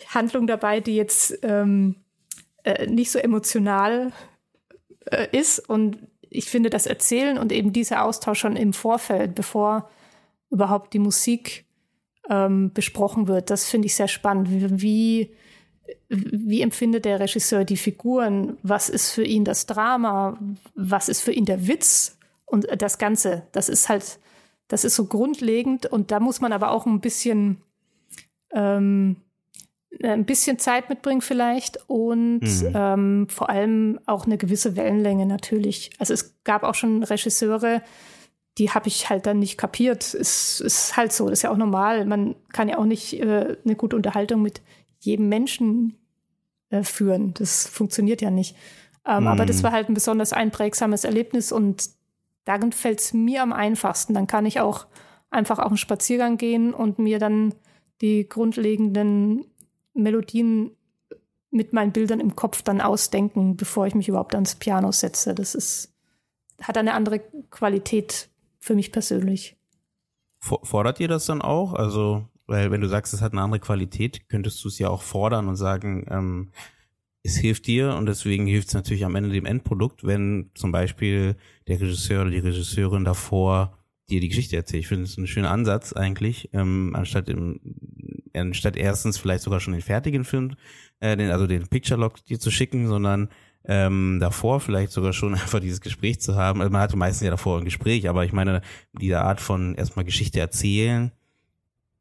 Handlung dabei, die jetzt ähm, äh, nicht so emotional äh, ist und ich finde, das Erzählen und eben dieser Austausch schon im Vorfeld, bevor überhaupt die Musik ähm, besprochen wird, das finde ich sehr spannend. Wie, wie empfindet der Regisseur die Figuren? Was ist für ihn das Drama? Was ist für ihn der Witz? Und das Ganze, das ist halt, das ist so grundlegend und da muss man aber auch ein bisschen ähm, äh, ein bisschen Zeit mitbringen vielleicht und mhm. ähm, vor allem auch eine gewisse Wellenlänge natürlich. Also es gab auch schon Regisseure, die habe ich halt dann nicht kapiert. Es ist halt so, das ist ja auch normal. Man kann ja auch nicht äh, eine gute Unterhaltung mit jedem Menschen äh, führen. Das funktioniert ja nicht. Ähm, mhm. Aber das mhm. war halt ein besonders einprägsames Erlebnis und darin fällt es mir am einfachsten. Dann kann ich auch einfach auf einen Spaziergang gehen und mir dann die grundlegenden Melodien mit meinen Bildern im Kopf dann ausdenken, bevor ich mich überhaupt ans Piano setze. Das ist, hat eine andere Qualität für mich persönlich. Fordert ihr das dann auch? Also, weil wenn du sagst, es hat eine andere Qualität, könntest du es ja auch fordern und sagen, ähm, es hilft dir und deswegen hilft es natürlich am Ende dem Endprodukt, wenn zum Beispiel der Regisseur oder die Regisseurin davor dir die Geschichte erzählt. Ich finde es ein schöner Ansatz eigentlich, ähm, anstatt im anstatt erstens vielleicht sogar schon den fertigen Film, äh, den, also den Picture Log dir zu schicken, sondern ähm, davor vielleicht sogar schon <laughs> einfach dieses Gespräch zu haben. Also man hatte meistens ja davor ein Gespräch, aber ich meine, diese Art von erstmal Geschichte erzählen,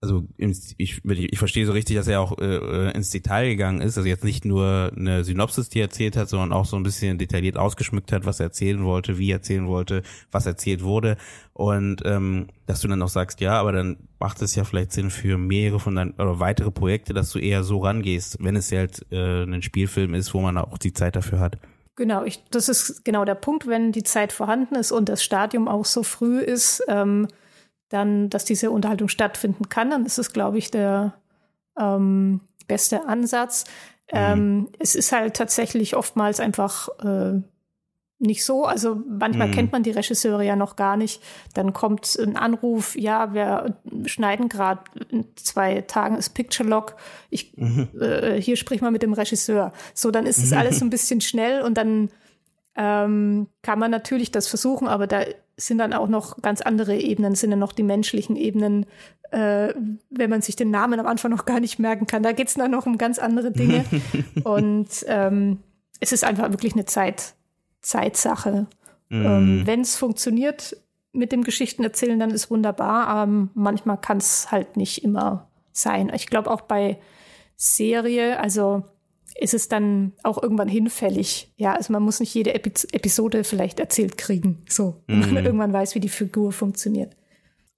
also ich, ich verstehe so richtig, dass er auch äh, ins Detail gegangen ist, also jetzt nicht nur eine Synopsis, die er erzählt hat, sondern auch so ein bisschen detailliert ausgeschmückt hat, was er erzählen wollte, wie er erzählen wollte, was erzählt wurde und ähm, dass du dann auch sagst, ja, aber dann macht es ja vielleicht Sinn für mehrere von deinen oder weitere Projekte, dass du eher so rangehst, wenn es halt äh, ein Spielfilm ist, wo man auch die Zeit dafür hat. Genau, ich, das ist genau der Punkt, wenn die Zeit vorhanden ist und das Stadium auch so früh ist. Ähm, dann, dass diese Unterhaltung stattfinden kann, dann ist es, glaube ich, der ähm, beste Ansatz. Mhm. Ähm, es ist halt tatsächlich oftmals einfach äh, nicht so. Also manchmal mhm. kennt man die Regisseure ja noch gar nicht. Dann kommt ein Anruf, ja, wir schneiden gerade in zwei Tagen ist Picture Lock. Ich, mhm. äh, hier sprich mal mit dem Regisseur. So, dann ist es alles so ein bisschen schnell und dann ähm, kann man natürlich das versuchen, aber da sind dann auch noch ganz andere Ebenen, sind dann noch die menschlichen Ebenen, äh, wenn man sich den Namen am Anfang noch gar nicht merken kann. Da geht es dann noch um ganz andere Dinge. <laughs> und ähm, es ist einfach wirklich eine Zeit, Zeitsache. Mm. Ähm, Wenn es funktioniert mit dem Geschichtenerzählen, dann ist wunderbar. Ähm, manchmal kann es halt nicht immer sein. Ich glaube auch bei Serie, also ist es dann auch irgendwann hinfällig. Ja, also man muss nicht jede Epi Episode vielleicht erzählt kriegen, so, wenn man irgendwann weiß, wie die Figur funktioniert.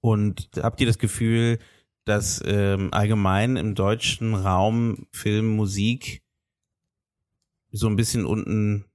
Und habt ihr das Gefühl, dass ähm, allgemein im deutschen Raum Film, Musik so ein bisschen unten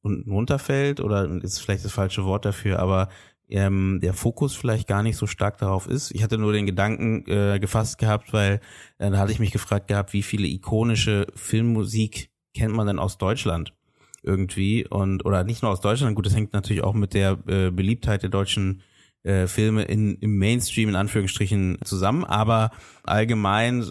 unten runterfällt oder ist vielleicht das falsche Wort dafür, aber ähm, der Fokus vielleicht gar nicht so stark darauf ist. Ich hatte nur den Gedanken äh, gefasst gehabt, weil äh, da hatte ich mich gefragt gehabt, wie viele ikonische Filmmusik kennt man denn aus Deutschland irgendwie und oder nicht nur aus Deutschland. Gut, das hängt natürlich auch mit der äh, Beliebtheit der deutschen äh, Filme in, im Mainstream in Anführungsstrichen zusammen, aber allgemein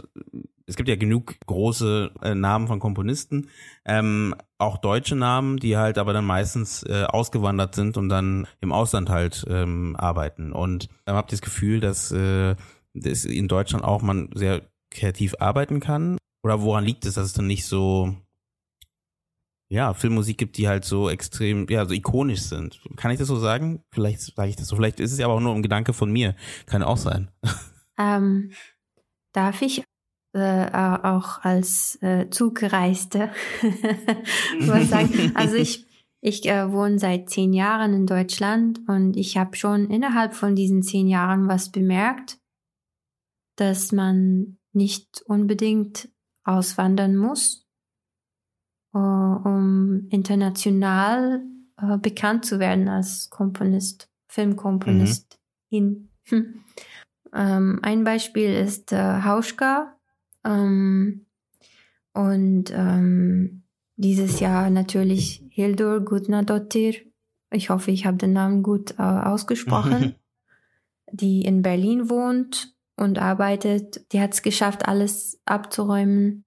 es gibt ja genug große äh, Namen von Komponisten, ähm, auch deutsche Namen, die halt aber dann meistens äh, ausgewandert sind und dann im Ausland halt ähm, arbeiten. Und dann habt ihr das Gefühl, dass, äh, dass in Deutschland auch man sehr kreativ arbeiten kann? Oder woran liegt es, dass es dann nicht so ja, Filmmusik gibt, die halt so extrem, ja, so ikonisch sind. Kann ich das so sagen? Vielleicht sage ich das so. Vielleicht ist es ja aber auch nur ein Gedanke von mir. Kann auch sein. Ähm, darf ich äh, auch als äh, Zugreiste <laughs> sagen. Also ich, ich äh, wohne seit zehn Jahren in Deutschland und ich habe schon innerhalb von diesen zehn Jahren was bemerkt, dass man nicht unbedingt auswandern muss, uh, um international uh, bekannt zu werden als Komponist, Filmkomponist. Mhm. Hm. Ähm, ein Beispiel ist äh, Hauschka, ähm, und ähm, dieses Jahr natürlich Hildur Gudnadottir. Ich hoffe, ich habe den Namen gut äh, ausgesprochen. <laughs> die in Berlin wohnt und arbeitet. Die hat es geschafft, alles abzuräumen.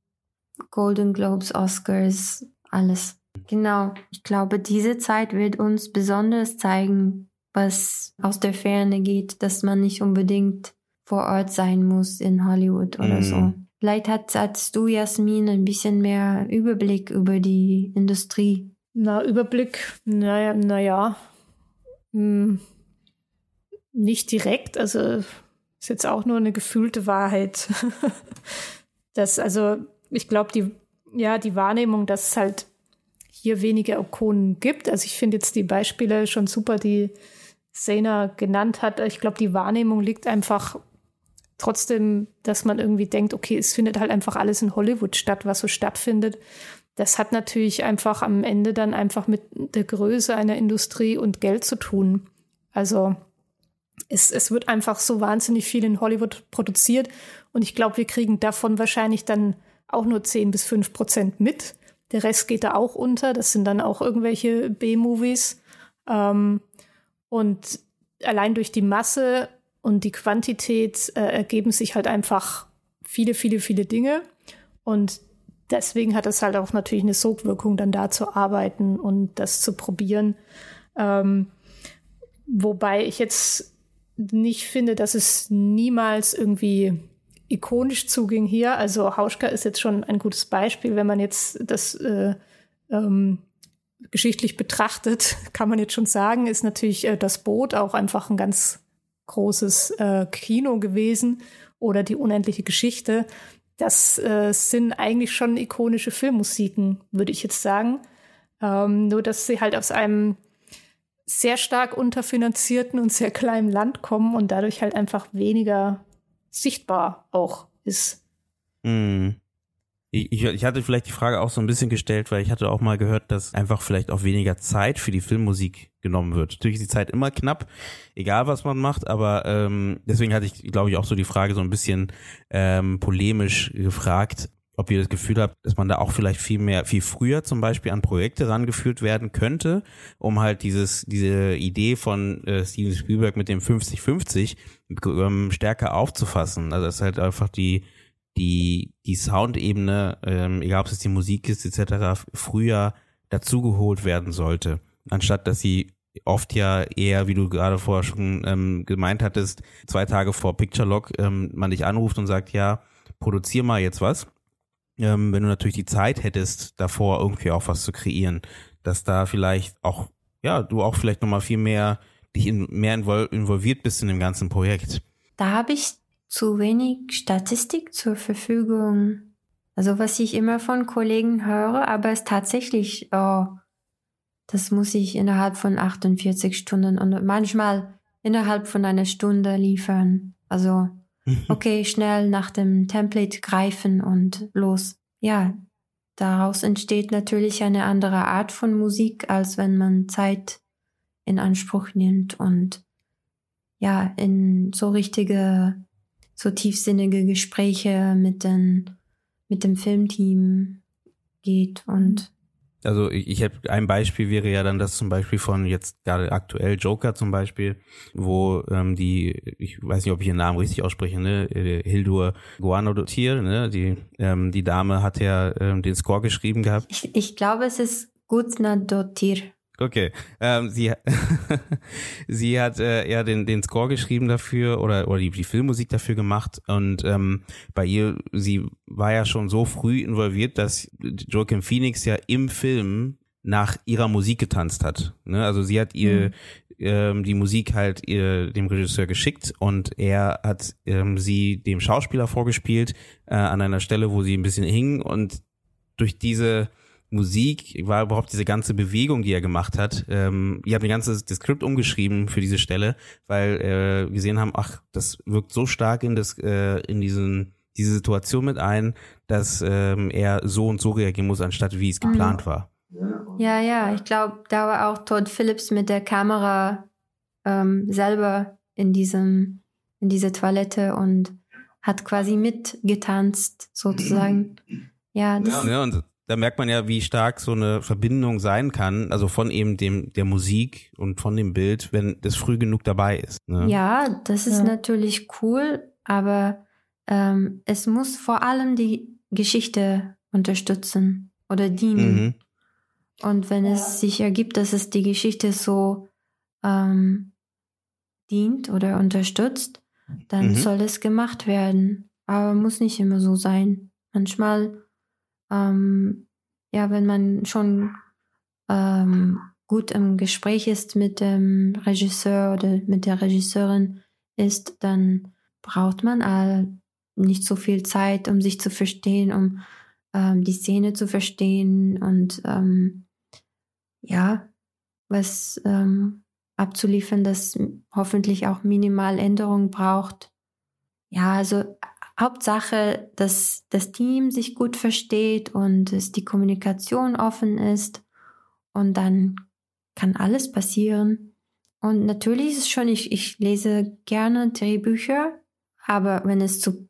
Golden Globes, Oscars, alles. Genau. Ich glaube, diese Zeit wird uns besonders zeigen, was aus der Ferne geht, dass man nicht unbedingt vor Ort sein muss in Hollywood oder mm. so. Vielleicht hat, hast du, Jasmin, ein bisschen mehr Überblick über die Industrie. Na, Überblick, naja, naja. Hm, nicht direkt, also ist jetzt auch nur eine gefühlte Wahrheit. <laughs> das, also, ich glaube, die, ja, die Wahrnehmung, dass es halt hier weniger Ikonen gibt. Also ich finde jetzt die Beispiele schon super, die Sena genannt hat. Ich glaube, die Wahrnehmung liegt einfach trotzdem, dass man irgendwie denkt, okay, es findet halt einfach alles in Hollywood statt, was so stattfindet. Das hat natürlich einfach am Ende dann einfach mit der Größe einer Industrie und Geld zu tun. Also es, es wird einfach so wahnsinnig viel in Hollywood produziert und ich glaube, wir kriegen davon wahrscheinlich dann auch nur 10 bis 5 Prozent mit. Der Rest geht da auch unter. Das sind dann auch irgendwelche B-Movies. Ähm, und allein durch die Masse und die Quantität äh, ergeben sich halt einfach viele, viele, viele Dinge. Und deswegen hat es halt auch natürlich eine Sogwirkung, dann da zu arbeiten und das zu probieren. Ähm, wobei ich jetzt nicht finde, dass es niemals irgendwie ikonisch zuging hier. Also Hauschka ist jetzt schon ein gutes Beispiel, wenn man jetzt das äh, ähm, geschichtlich betrachtet, <laughs> kann man jetzt schon sagen, ist natürlich äh, das Boot auch einfach ein ganz großes äh, Kino gewesen oder die unendliche Geschichte. Das äh, sind eigentlich schon ikonische Filmmusiken, würde ich jetzt sagen. Ähm, nur, dass sie halt aus einem sehr stark unterfinanzierten und sehr kleinen Land kommen und dadurch halt einfach weniger sichtbar auch ist. Mm. Ich, ich, hatte vielleicht die Frage auch so ein bisschen gestellt, weil ich hatte auch mal gehört, dass einfach vielleicht auch weniger Zeit für die Filmmusik genommen wird. Natürlich ist die Zeit immer knapp, egal was man macht, aber ähm, deswegen hatte ich, glaube ich, auch so die Frage so ein bisschen ähm, polemisch gefragt, ob ihr das Gefühl habt, dass man da auch vielleicht viel mehr, viel früher zum Beispiel an Projekte rangeführt werden könnte, um halt dieses, diese Idee von äh, Steven Spielberg mit dem 50-50 ähm, stärker aufzufassen. Also dass halt einfach die die, die Soundebene, ähm, egal ob es die Musik ist, etc., früher dazugeholt werden sollte. Anstatt dass sie oft ja eher, wie du gerade vorher schon ähm, gemeint hattest, zwei Tage vor Picture Lock ähm, man dich anruft und sagt, ja, produzier mal jetzt was. Ähm, wenn du natürlich die Zeit hättest, davor irgendwie auch was zu kreieren, dass da vielleicht auch, ja, du auch vielleicht nochmal viel mehr dich in, mehr involviert bist in dem ganzen Projekt. Da habe ich zu wenig Statistik zur Verfügung. Also was ich immer von Kollegen höre, aber es tatsächlich, oh, das muss ich innerhalb von 48 Stunden und manchmal innerhalb von einer Stunde liefern. Also, <laughs> okay, schnell nach dem Template greifen und los. Ja, daraus entsteht natürlich eine andere Art von Musik, als wenn man Zeit in Anspruch nimmt und ja, in so richtige so tiefsinnige Gespräche mit, den, mit dem Filmteam geht und also ich, ich habe ein Beispiel wäre ja dann das zum Beispiel von jetzt gerade aktuell Joker zum Beispiel, wo ähm, die, ich weiß nicht, ob ich ihren Namen richtig ausspreche, ne, äh, Hildur Guanodotir, ne, die ähm, die Dame hat ja ähm, den Score geschrieben gehabt. Ich, ich glaube, es ist Gutnadotir. Okay, ähm, sie, <laughs> sie hat äh, ja den, den Score geschrieben dafür oder, oder die, die Filmmusik dafür gemacht und ähm, bei ihr, sie war ja schon so früh involviert, dass Joaquin Phoenix ja im Film nach ihrer Musik getanzt hat. Ne? Also sie hat ihr mhm. ähm, die Musik halt ihr, dem Regisseur geschickt und er hat ähm, sie dem Schauspieler vorgespielt äh, an einer Stelle, wo sie ein bisschen hing und durch diese Musik, war überhaupt diese ganze Bewegung, die er gemacht hat. Ähm, ihr habt ein ganzes das Skript umgeschrieben für diese Stelle, weil äh, gesehen haben, ach, das wirkt so stark in das äh, in diesen diese Situation mit ein, dass ähm, er so und so reagieren muss, anstatt wie es mhm. geplant war. Ja, ja, ich glaube, da war auch Todd Phillips mit der Kamera ähm, selber in diesem in dieser Toilette und hat quasi mitgetanzt sozusagen. Ja, das ja, und da merkt man ja, wie stark so eine Verbindung sein kann, also von eben dem der Musik und von dem Bild, wenn das früh genug dabei ist. Ne? Ja, das ist ja. natürlich cool, aber ähm, es muss vor allem die Geschichte unterstützen oder dienen. Mhm. Und wenn es sich ergibt, dass es die Geschichte so ähm, dient oder unterstützt, dann mhm. soll es gemacht werden. Aber muss nicht immer so sein. Manchmal ähm, ja, wenn man schon ähm, gut im Gespräch ist mit dem Regisseur oder mit der Regisseurin ist, dann braucht man all nicht so viel Zeit, um sich zu verstehen, um ähm, die Szene zu verstehen und ähm, ja, was ähm, abzuliefern, das hoffentlich auch minimal Änderungen braucht. Ja, also Hauptsache, dass das Team sich gut versteht und dass die Kommunikation offen ist und dann kann alles passieren. Und natürlich ist es schon, ich, ich lese gerne Drehbücher, aber wenn es zu,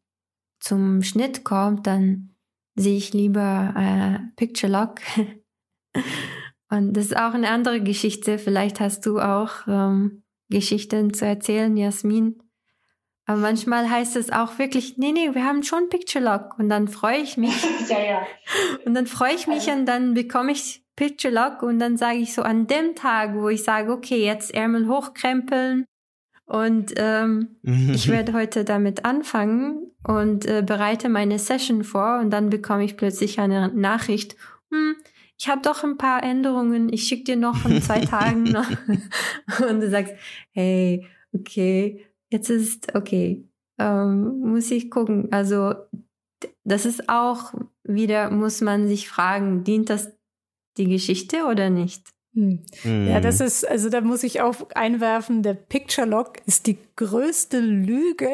zum Schnitt kommt, dann sehe ich lieber äh, Picture Lock. <laughs> und das ist auch eine andere Geschichte. Vielleicht hast du auch ähm, Geschichten zu erzählen, Jasmin. Aber manchmal heißt es auch wirklich, nee, nee, wir haben schon Picture Lock. Und dann freue ich mich. <laughs> ja, ja. Und dann freue ich mich und dann bekomme ich Picture Lock und dann sage ich so an dem Tag, wo ich sage, okay, jetzt Ärmel hochkrempeln und ähm, <laughs> ich werde heute damit anfangen und äh, bereite meine Session vor und dann bekomme ich plötzlich eine Nachricht, hm, ich habe doch ein paar Änderungen, ich schicke dir noch in zwei <laughs> Tagen noch. und du sagst, hey, okay, jetzt ist okay, ähm, muss ich gucken. Also das ist auch wieder, muss man sich fragen, dient das die Geschichte oder nicht? Hm. Ja, das ist, also da muss ich auch einwerfen, der Picture Lock ist die größte Lüge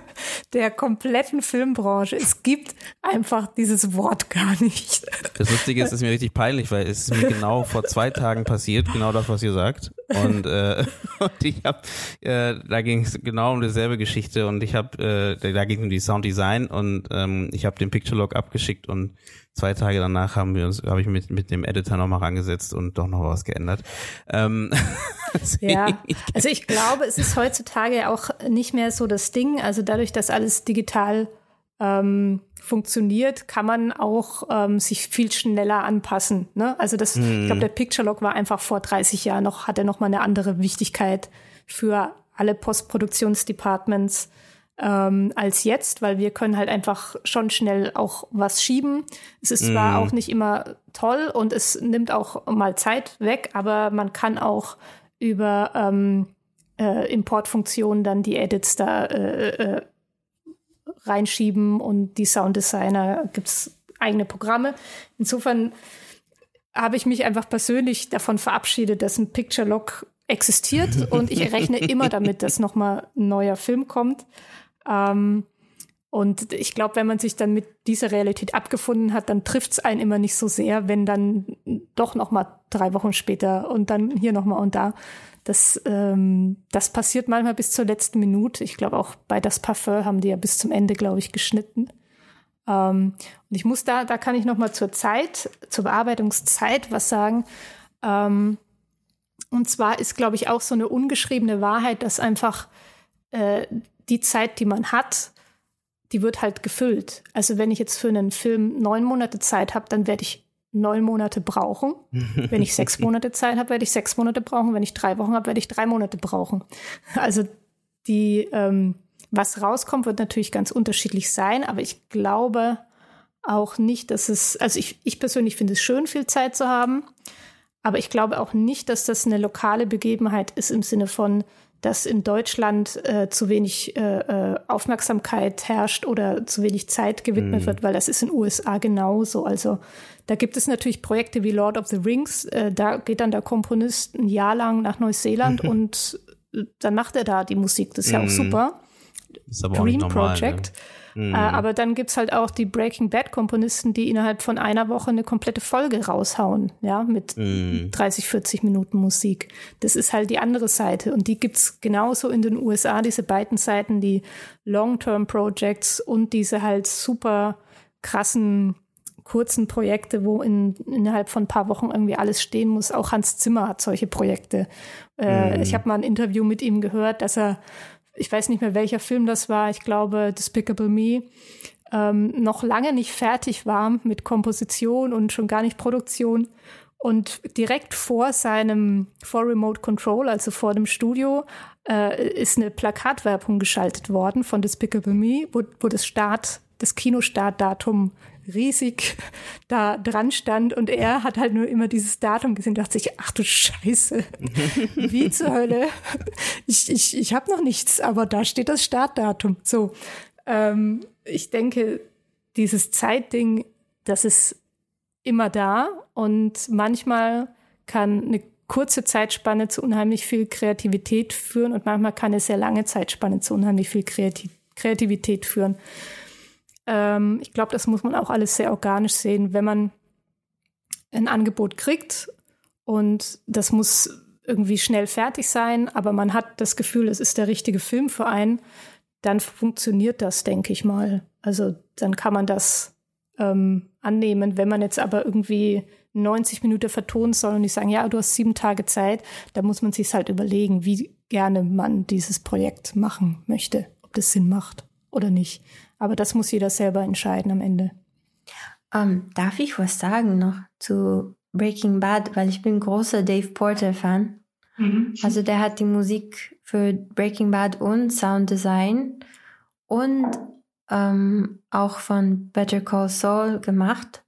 <laughs> der kompletten Filmbranche. Es gibt einfach dieses Wort gar nicht. Das Lustige ist, es ist mir richtig peinlich, weil es ist mir genau vor zwei Tagen passiert, genau das, was ihr sagt. Und, äh, <laughs> und ich habe, äh, da ging es genau um dieselbe Geschichte und ich habe, äh, da ging es um die Sounddesign und ähm, ich habe den Picture Log abgeschickt und zwei Tage danach haben wir uns, habe ich mit, mit dem Editor nochmal rangesetzt und doch noch was geändert. Ähm, <laughs> ja, also ich glaube, es ist heutzutage auch nicht mehr so das Ding. Also dadurch, dass alles digital ähm, funktioniert, kann man auch ähm, sich viel schneller anpassen. Ne? Also das, hm. ich glaube, der Picture Log war einfach vor 30 Jahren noch, hatte noch mal eine andere Wichtigkeit für alle Postproduktionsdepartments ähm, als jetzt, weil wir können halt einfach schon schnell auch was schieben. Es ist zwar mm. auch nicht immer toll und es nimmt auch mal Zeit weg, aber man kann auch über ähm, äh, Importfunktionen dann die Edits da äh, äh, reinschieben und die Sounddesigner gibt's eigene Programme. Insofern habe ich mich einfach persönlich davon verabschiedet, dass ein Picture Log existiert und ich rechne immer damit, dass nochmal ein neuer Film kommt. Ähm, und ich glaube, wenn man sich dann mit dieser Realität abgefunden hat, dann trifft es einen immer nicht so sehr, wenn dann doch noch mal drei Wochen später und dann hier noch mal und da. Das, ähm, das passiert manchmal bis zur letzten Minute. Ich glaube auch bei das Parfum haben die ja bis zum Ende, glaube ich, geschnitten. Ähm, und ich muss da, da kann ich noch mal zur Zeit, zur Bearbeitungszeit was sagen. Ähm, und zwar ist, glaube ich, auch so eine ungeschriebene Wahrheit, dass einfach äh, die Zeit, die man hat, die wird halt gefüllt. Also wenn ich jetzt für einen Film neun Monate Zeit habe, dann werde ich neun Monate brauchen. <laughs> Wenn ich sechs Monate Zeit habe, werde ich sechs Monate brauchen. Wenn ich drei Wochen habe, werde ich drei Monate brauchen. <laughs> Also die, ähm, was rauskommt, wird natürlich ganz unterschiedlich sein, aber ich glaube auch nicht, dass es, also ich, ich persönlich finde es schön, viel Zeit zu haben, aber ich glaube auch nicht, dass das eine lokale Begebenheit ist im Sinne von, dass in Deutschland äh, zu wenig äh, äh Aufmerksamkeit herrscht oder zu wenig Zeit gewidmet mm. wird, weil das ist in den USA genauso. Also da gibt es natürlich Projekte wie Lord of the Rings. Äh, da geht dann der Komponist ein Jahr lang nach Neuseeland <laughs> und äh, dann macht er da die Musik. Das ist mm. ja auch mhm. super. Ist aber Dream auch normal, Project. Ne? Mhm. Äh, aber dann gibt es halt auch die Breaking Bad-Komponisten, die innerhalb von einer Woche eine komplette Folge raushauen, ja, mit mhm. 30, 40 Minuten Musik. Das ist halt die andere Seite. Und die gibt es genauso in den USA, diese beiden Seiten, die Long-Term-Projects und diese halt super krassen kurzen Projekte, wo in, innerhalb von ein paar Wochen irgendwie alles stehen muss. Auch Hans Zimmer hat solche Projekte. Äh, mhm. Ich habe mal ein Interview mit ihm gehört, dass er ich weiß nicht mehr welcher Film das war, ich glaube Despicable Me, ähm, noch lange nicht fertig war mit Komposition und schon gar nicht Produktion. Und direkt vor seinem, vor Remote Control, also vor dem Studio, äh, ist eine Plakatwerbung geschaltet worden von Despicable Me, wo, wo das Start, das Kinostartdatum riesig da dran stand und er hat halt nur immer dieses Datum gesehen und dachte sich, ach du Scheiße, <laughs> wie zur Hölle? Ich, ich, ich habe noch nichts, aber da steht das Startdatum. So, ähm, ich denke, dieses Zeitding, das ist immer da und manchmal kann eine kurze Zeitspanne zu unheimlich viel Kreativität führen und manchmal kann eine sehr lange Zeitspanne zu unheimlich viel Kreativität führen. Ähm, ich glaube, das muss man auch alles sehr organisch sehen, wenn man ein Angebot kriegt und das muss irgendwie schnell fertig sein, aber man hat das Gefühl, es ist der richtige Film für einen, dann funktioniert das, denke ich mal. Also dann kann man das ähm, annehmen. Wenn man jetzt aber irgendwie 90 Minuten vertonen soll und die sagen, ja, du hast sieben Tage Zeit, dann muss man sich halt überlegen, wie gerne man dieses Projekt machen möchte, ob das Sinn macht oder nicht. Aber das muss jeder selber entscheiden am Ende. Um, ähm, darf ich was sagen noch zu Breaking Bad, weil ich bin großer Dave Porter Fan. Mhm. Also der hat die Musik für Breaking Bad und Sound Design und ähm, auch von Better Call Saul gemacht.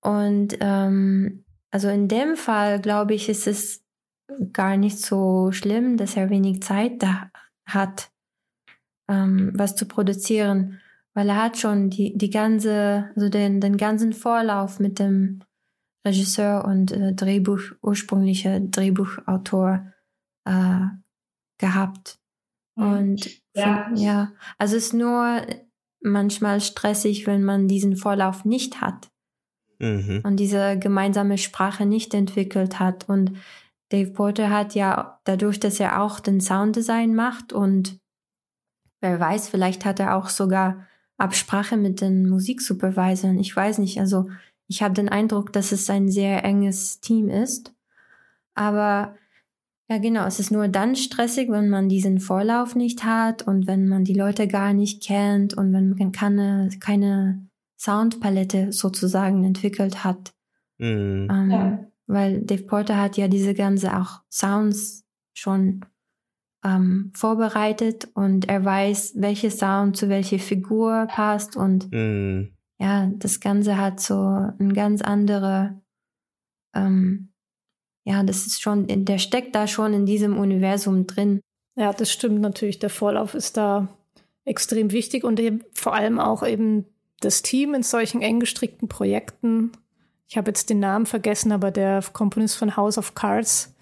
Und ähm, also in dem Fall glaube ich, ist es gar nicht so schlimm, dass er wenig Zeit da hat ähm, was zu produzieren, weil er hat schon die, die ganze, also den, den ganzen Vorlauf mit dem Regisseur und äh, Drehbuch, ursprünglicher Drehbuchautor äh, gehabt. Mhm. Und ja. Von, ja, also es ist nur manchmal stressig, wenn man diesen Vorlauf nicht hat mhm. und diese gemeinsame Sprache nicht entwickelt hat. Und Dave Porter hat ja dadurch, dass er auch den Sounddesign macht und wer weiß, vielleicht hat er auch sogar Absprache mit den Musiksupervisern. Ich weiß nicht. Also ich habe den Eindruck, dass es ein sehr enges Team ist. Aber ja, genau, es ist nur dann stressig, wenn man diesen Vorlauf nicht hat und wenn man die Leute gar nicht kennt und wenn man keine, keine Soundpalette sozusagen entwickelt hat. Mhm. Ähm, ja. Weil Dave Porter hat ja diese ganze auch Sounds schon ähm, vorbereitet und er weiß, welche Sound zu welcher Figur passt und mhm. ja, das Ganze hat so ein ganz andere, ähm, ja, das ist schon, der steckt da schon in diesem Universum drin. Ja, das stimmt natürlich. Der Vorlauf ist da extrem wichtig und eben vor allem auch eben das Team in solchen eng gestrickten Projekten. Ich habe jetzt den Namen vergessen, aber der Komponist von House of Cards,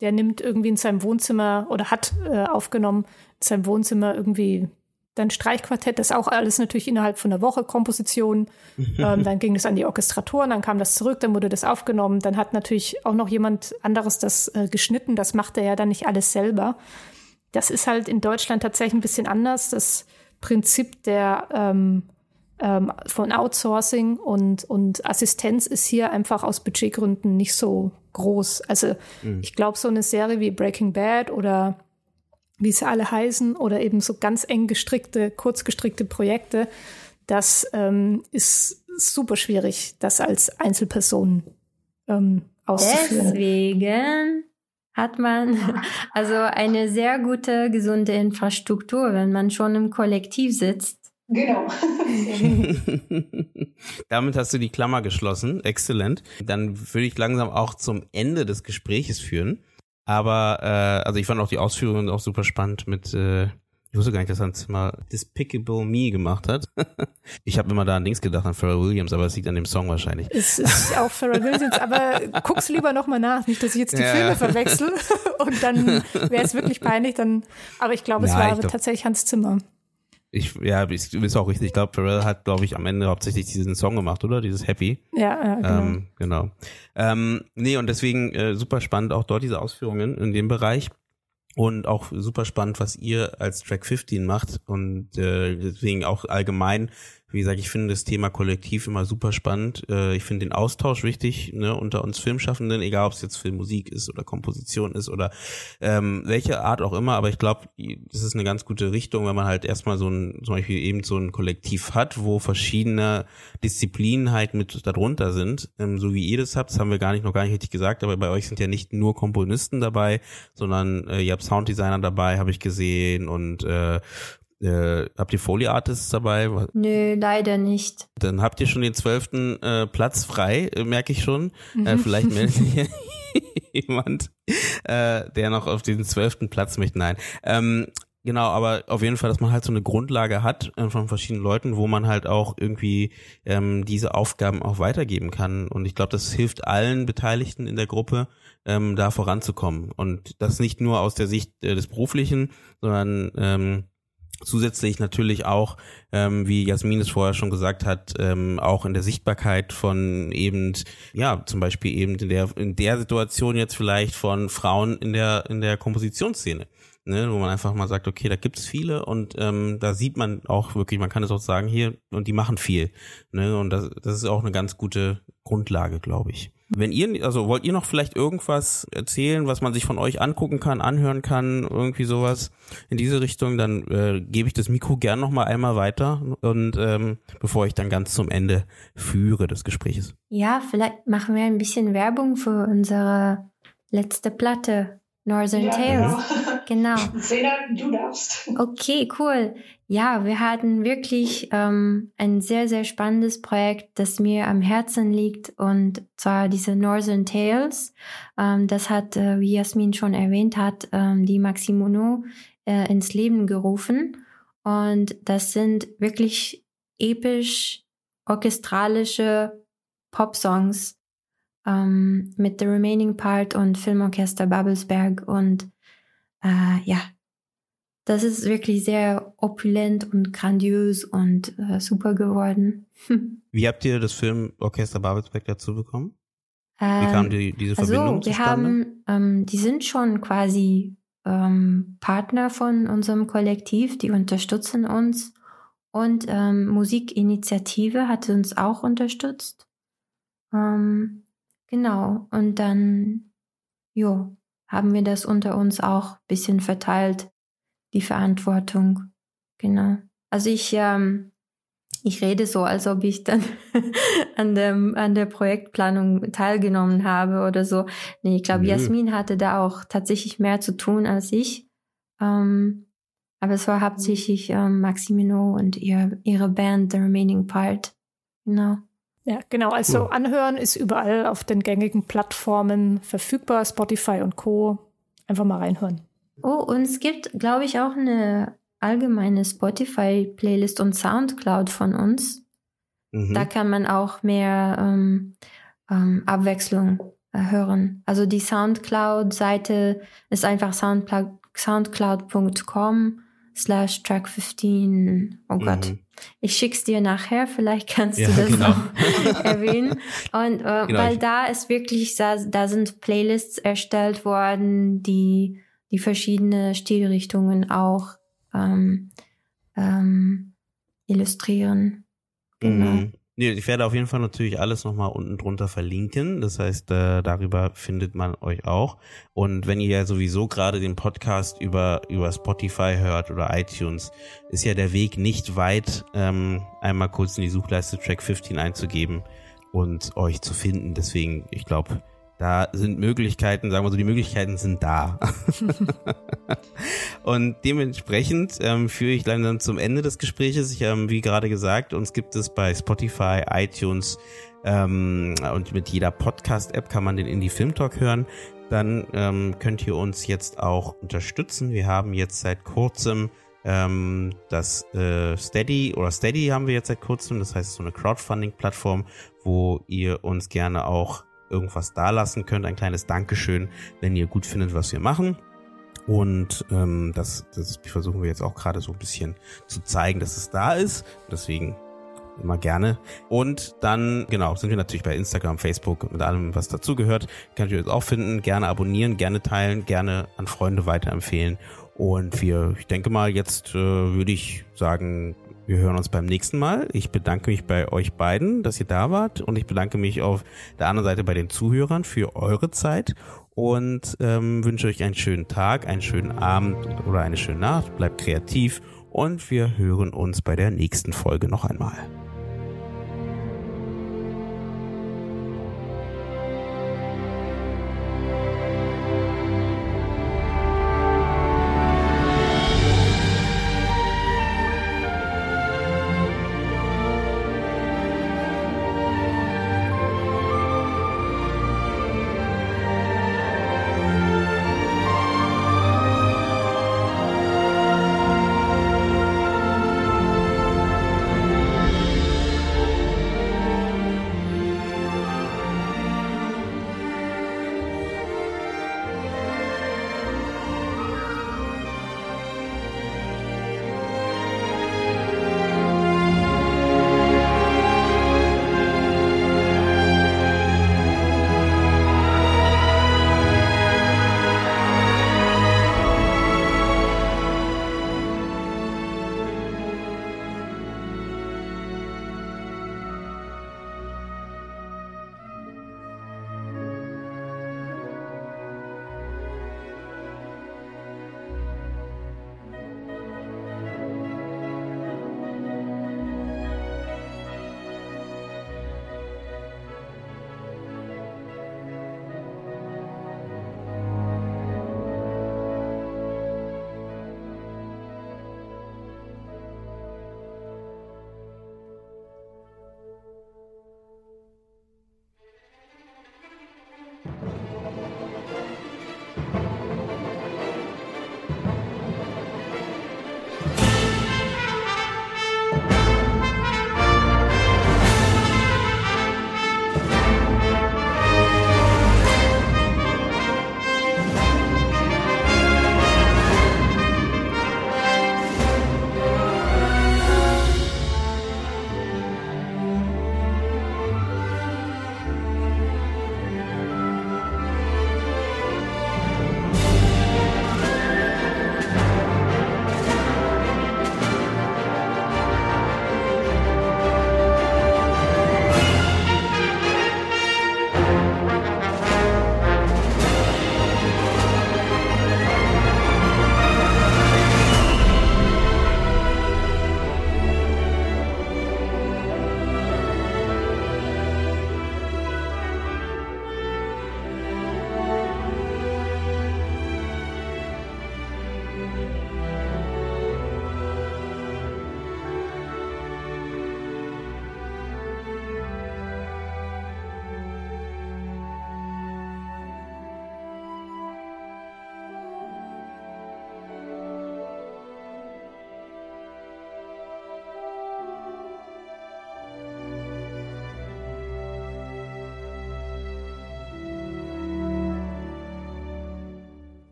der nimmt irgendwie in seinem Wohnzimmer oder hat äh, aufgenommen in seinem Wohnzimmer irgendwie dann Streichquartett, das auch alles natürlich innerhalb von einer Woche Komposition. ähm, dann ging es an die Orchestratoren, dann kam das zurück, dann wurde das aufgenommen. Dann hat natürlich auch noch jemand anderes das äh, geschnitten. Das macht er ja dann nicht alles selber. Das ist halt in Deutschland tatsächlich ein bisschen anders. Das Prinzip der ähm, ähm, von Outsourcing und, und Assistenz ist hier einfach aus Budgetgründen nicht so groß. Also mhm. ich glaube, so eine Serie wie Breaking Bad oder wie sie alle heißen oder eben so ganz eng gestrickte, kurz gestrickte Projekte, das ähm, ist super schwierig, das als Einzelperson ähm, auszuführen. Deswegen hat man <laughs> also eine sehr gute, gesunde Infrastruktur, wenn man schon im Kollektiv sitzt Genau. <laughs> Damit hast du die Klammer geschlossen. Exzellent. Dann würde ich langsam auch zum Ende des Gespräches führen. Aber äh, also ich fand auch die Ausführungen auch super spannend mit äh, ich wusste gar nicht, dass Hans mal Despicable Me gemacht hat. <laughs> ich habe immer da an Dings gedacht, an Pharrell Williams, aber es liegt an dem Song wahrscheinlich. Es ist auch Pharrell Williams, <laughs> aber guck's lieber nochmal nach, nicht, dass ich jetzt die ja, Filme verwechsel und dann wäre es wirklich peinlich. Dann, aber ich glaube, es ja, war tatsächlich Hans Zimmer. Ich, ja, ist, ist auch richtig. Ich glaube, Pharrell hat, glaube ich, am Ende hauptsächlich diesen Song gemacht, oder? Dieses Happy. Ja, ja genau. Ähm, genau. Ähm, nee, und deswegen äh, super spannend auch dort diese Ausführungen in dem Bereich. Und auch super spannend, was ihr als Track 15 macht. Und äh, deswegen auch allgemein wie gesagt, ich finde das Thema Kollektiv immer super spannend. Äh, ich finde den Austausch wichtig ne, unter uns Filmschaffenden, egal ob es jetzt Filmmusik ist oder Komposition ist oder ähm, welche Art auch immer. Aber ich glaube, das ist eine ganz gute Richtung, wenn man halt erstmal so ein, zum Beispiel eben so ein Kollektiv hat, wo verschiedene Disziplinen halt mit darunter sind. Ähm, so wie ihr das habt, das haben wir gar nicht noch gar nicht richtig gesagt, aber bei euch sind ja nicht nur Komponisten dabei, sondern äh, ihr habt Sounddesigner dabei, habe ich gesehen und äh, äh, habt ihr Foley Artists dabei? Nö, leider nicht. Dann habt ihr schon den zwölften äh, Platz frei, äh, merke ich schon. Mhm. Äh, vielleicht meldet <laughs> sich jemand, äh, der noch auf diesen zwölften Platz möchte. Nein. Ähm, Genau, aber auf jeden Fall, dass man halt so eine Grundlage hat äh, von verschiedenen Leuten, wo man halt auch irgendwie ähm, diese Aufgaben auch weitergeben kann. Und ich glaube, das hilft allen Beteiligten in der Gruppe, ähm, da voranzukommen. Und das nicht nur aus der Sicht äh, des Beruflichen, sondern ähm, Zusätzlich natürlich auch, ähm, wie Jasmin es vorher schon gesagt hat, ähm, auch in der Sichtbarkeit von eben, ja, zum Beispiel eben in der, in der Situation jetzt vielleicht von Frauen in der, in der Kompositionsszene. Ne, wo man einfach mal sagt, okay, da gibt es viele und ähm, da sieht man auch wirklich, man kann es auch sagen, hier, und die machen viel. Ne, und das, das ist auch eine ganz gute Grundlage, glaube ich. Wenn ihr, also wollt ihr noch vielleicht irgendwas erzählen, was man sich von euch angucken kann, anhören kann, irgendwie sowas in diese Richtung, dann äh, gebe ich das Mikro gern noch mal einmal weiter und ähm, bevor ich dann ganz zum Ende führe des Gespräches. Ja, vielleicht machen wir ein bisschen Werbung für unsere letzte Platte, Northern ja, Tales. Genau. genau. <laughs> Sena, du darfst. Okay, cool. Ja, wir hatten wirklich ähm, ein sehr, sehr spannendes Projekt, das mir am Herzen liegt und zwar diese Northern Tales. Ähm, das hat, äh, wie Jasmin schon erwähnt hat, ähm, die Maximono äh, ins Leben gerufen und das sind wirklich episch orchestralische Popsongs ähm, mit The Remaining Part und Filmorchester Babelsberg. Und äh, ja, das ist wirklich sehr opulent und grandios und äh, super geworden. <laughs> Wie habt ihr das Filmorchester Babelsberg dazu bekommen? Wie kam Ähm, die, diese also Verbindung wir zustande? haben, ähm, die sind schon quasi ähm, Partner von unserem Kollektiv, die unterstützen uns. Und ähm, Musikinitiative hat uns auch unterstützt. Ähm, genau. Und dann, jo, haben wir das unter uns auch ein bisschen verteilt, die Verantwortung. Genau. Also ich, ähm, ich rede so, als ob ich dann <laughs> an, dem, an der Projektplanung teilgenommen habe oder so. Nee, ich glaube. Jasmin hatte da auch tatsächlich mehr zu tun als ich. Ähm, aber es war hauptsächlich ähm, Maximino und ihr, ihre Band The Remaining Part. Genau. Ja, genau. Also Cool. anhören ist überall auf den gängigen Plattformen verfügbar, Spotify und Co. Einfach mal reinhören. Oh, und es gibt, glaube ich, auch eine allgemeine Spotify-Playlist und Soundcloud von uns. Mhm. Da kann man auch mehr ähm, ähm, Abwechslung äh, hören. Also die Soundcloud-Seite ist einfach soundcloud, soundcloud.com slash track 15. Oh Gott. Mhm. Ich schick's dir nachher, vielleicht kannst Ja, du das genau. noch <laughs> erwähnen. Und äh, Genau, weil da ist wirklich, da, da sind Playlists erstellt worden, die die verschiedene Stilrichtungen auch ähm, ähm, illustrieren. Genau. Mhm. Nee, ich werde auf jeden Fall natürlich alles nochmal unten drunter verlinken. Das heißt, äh, darüber findet man euch auch. Und wenn ihr ja sowieso gerade den Podcast über, über Spotify hört oder iTunes, ist ja der Weg nicht weit, ähm, einmal kurz in die Suchleiste Track 15 einzugeben und euch zu finden. Deswegen, ich glaube, da sind Möglichkeiten, sagen wir so, die Möglichkeiten sind da. <laughs> Und dementsprechend ähm, führe ich langsam zum Ende des Gespräches. Ich habe, wie gerade gesagt, uns gibt es bei Spotify, iTunes ähm, und mit jeder Podcast-App kann man den Indie Film Talk hören. Dann ähm, könnt ihr uns jetzt auch unterstützen. Wir haben jetzt seit kurzem ähm, das äh, Steady oder Steady haben wir jetzt seit kurzem. Das heißt, so eine Crowdfunding-Plattform, wo ihr uns gerne auch irgendwas dalassen könnt. Ein kleines Dankeschön, wenn ihr gut findet, was wir machen. Und ähm, das, das versuchen wir jetzt auch gerade so ein bisschen zu zeigen, dass es da ist. Deswegen immer gerne. Und dann, genau, sind wir natürlich bei Instagram, Facebook und allem, was dazugehört. Könnt ihr uns auch finden. Gerne abonnieren, gerne teilen, gerne an Freunde weiterempfehlen. Und wir, ich denke mal, jetzt äh, würde ich sagen, wir hören uns beim nächsten Mal. Ich bedanke mich bei euch beiden, dass ihr da wart. Und ich bedanke mich auf der anderen Seite bei den Zuhörern für eure Zeit. Und ähm, wünsche euch einen schönen Tag, einen schönen Abend oder eine schöne Nacht. Bleibt kreativ. Und wir hören uns bei der nächsten Folge noch einmal.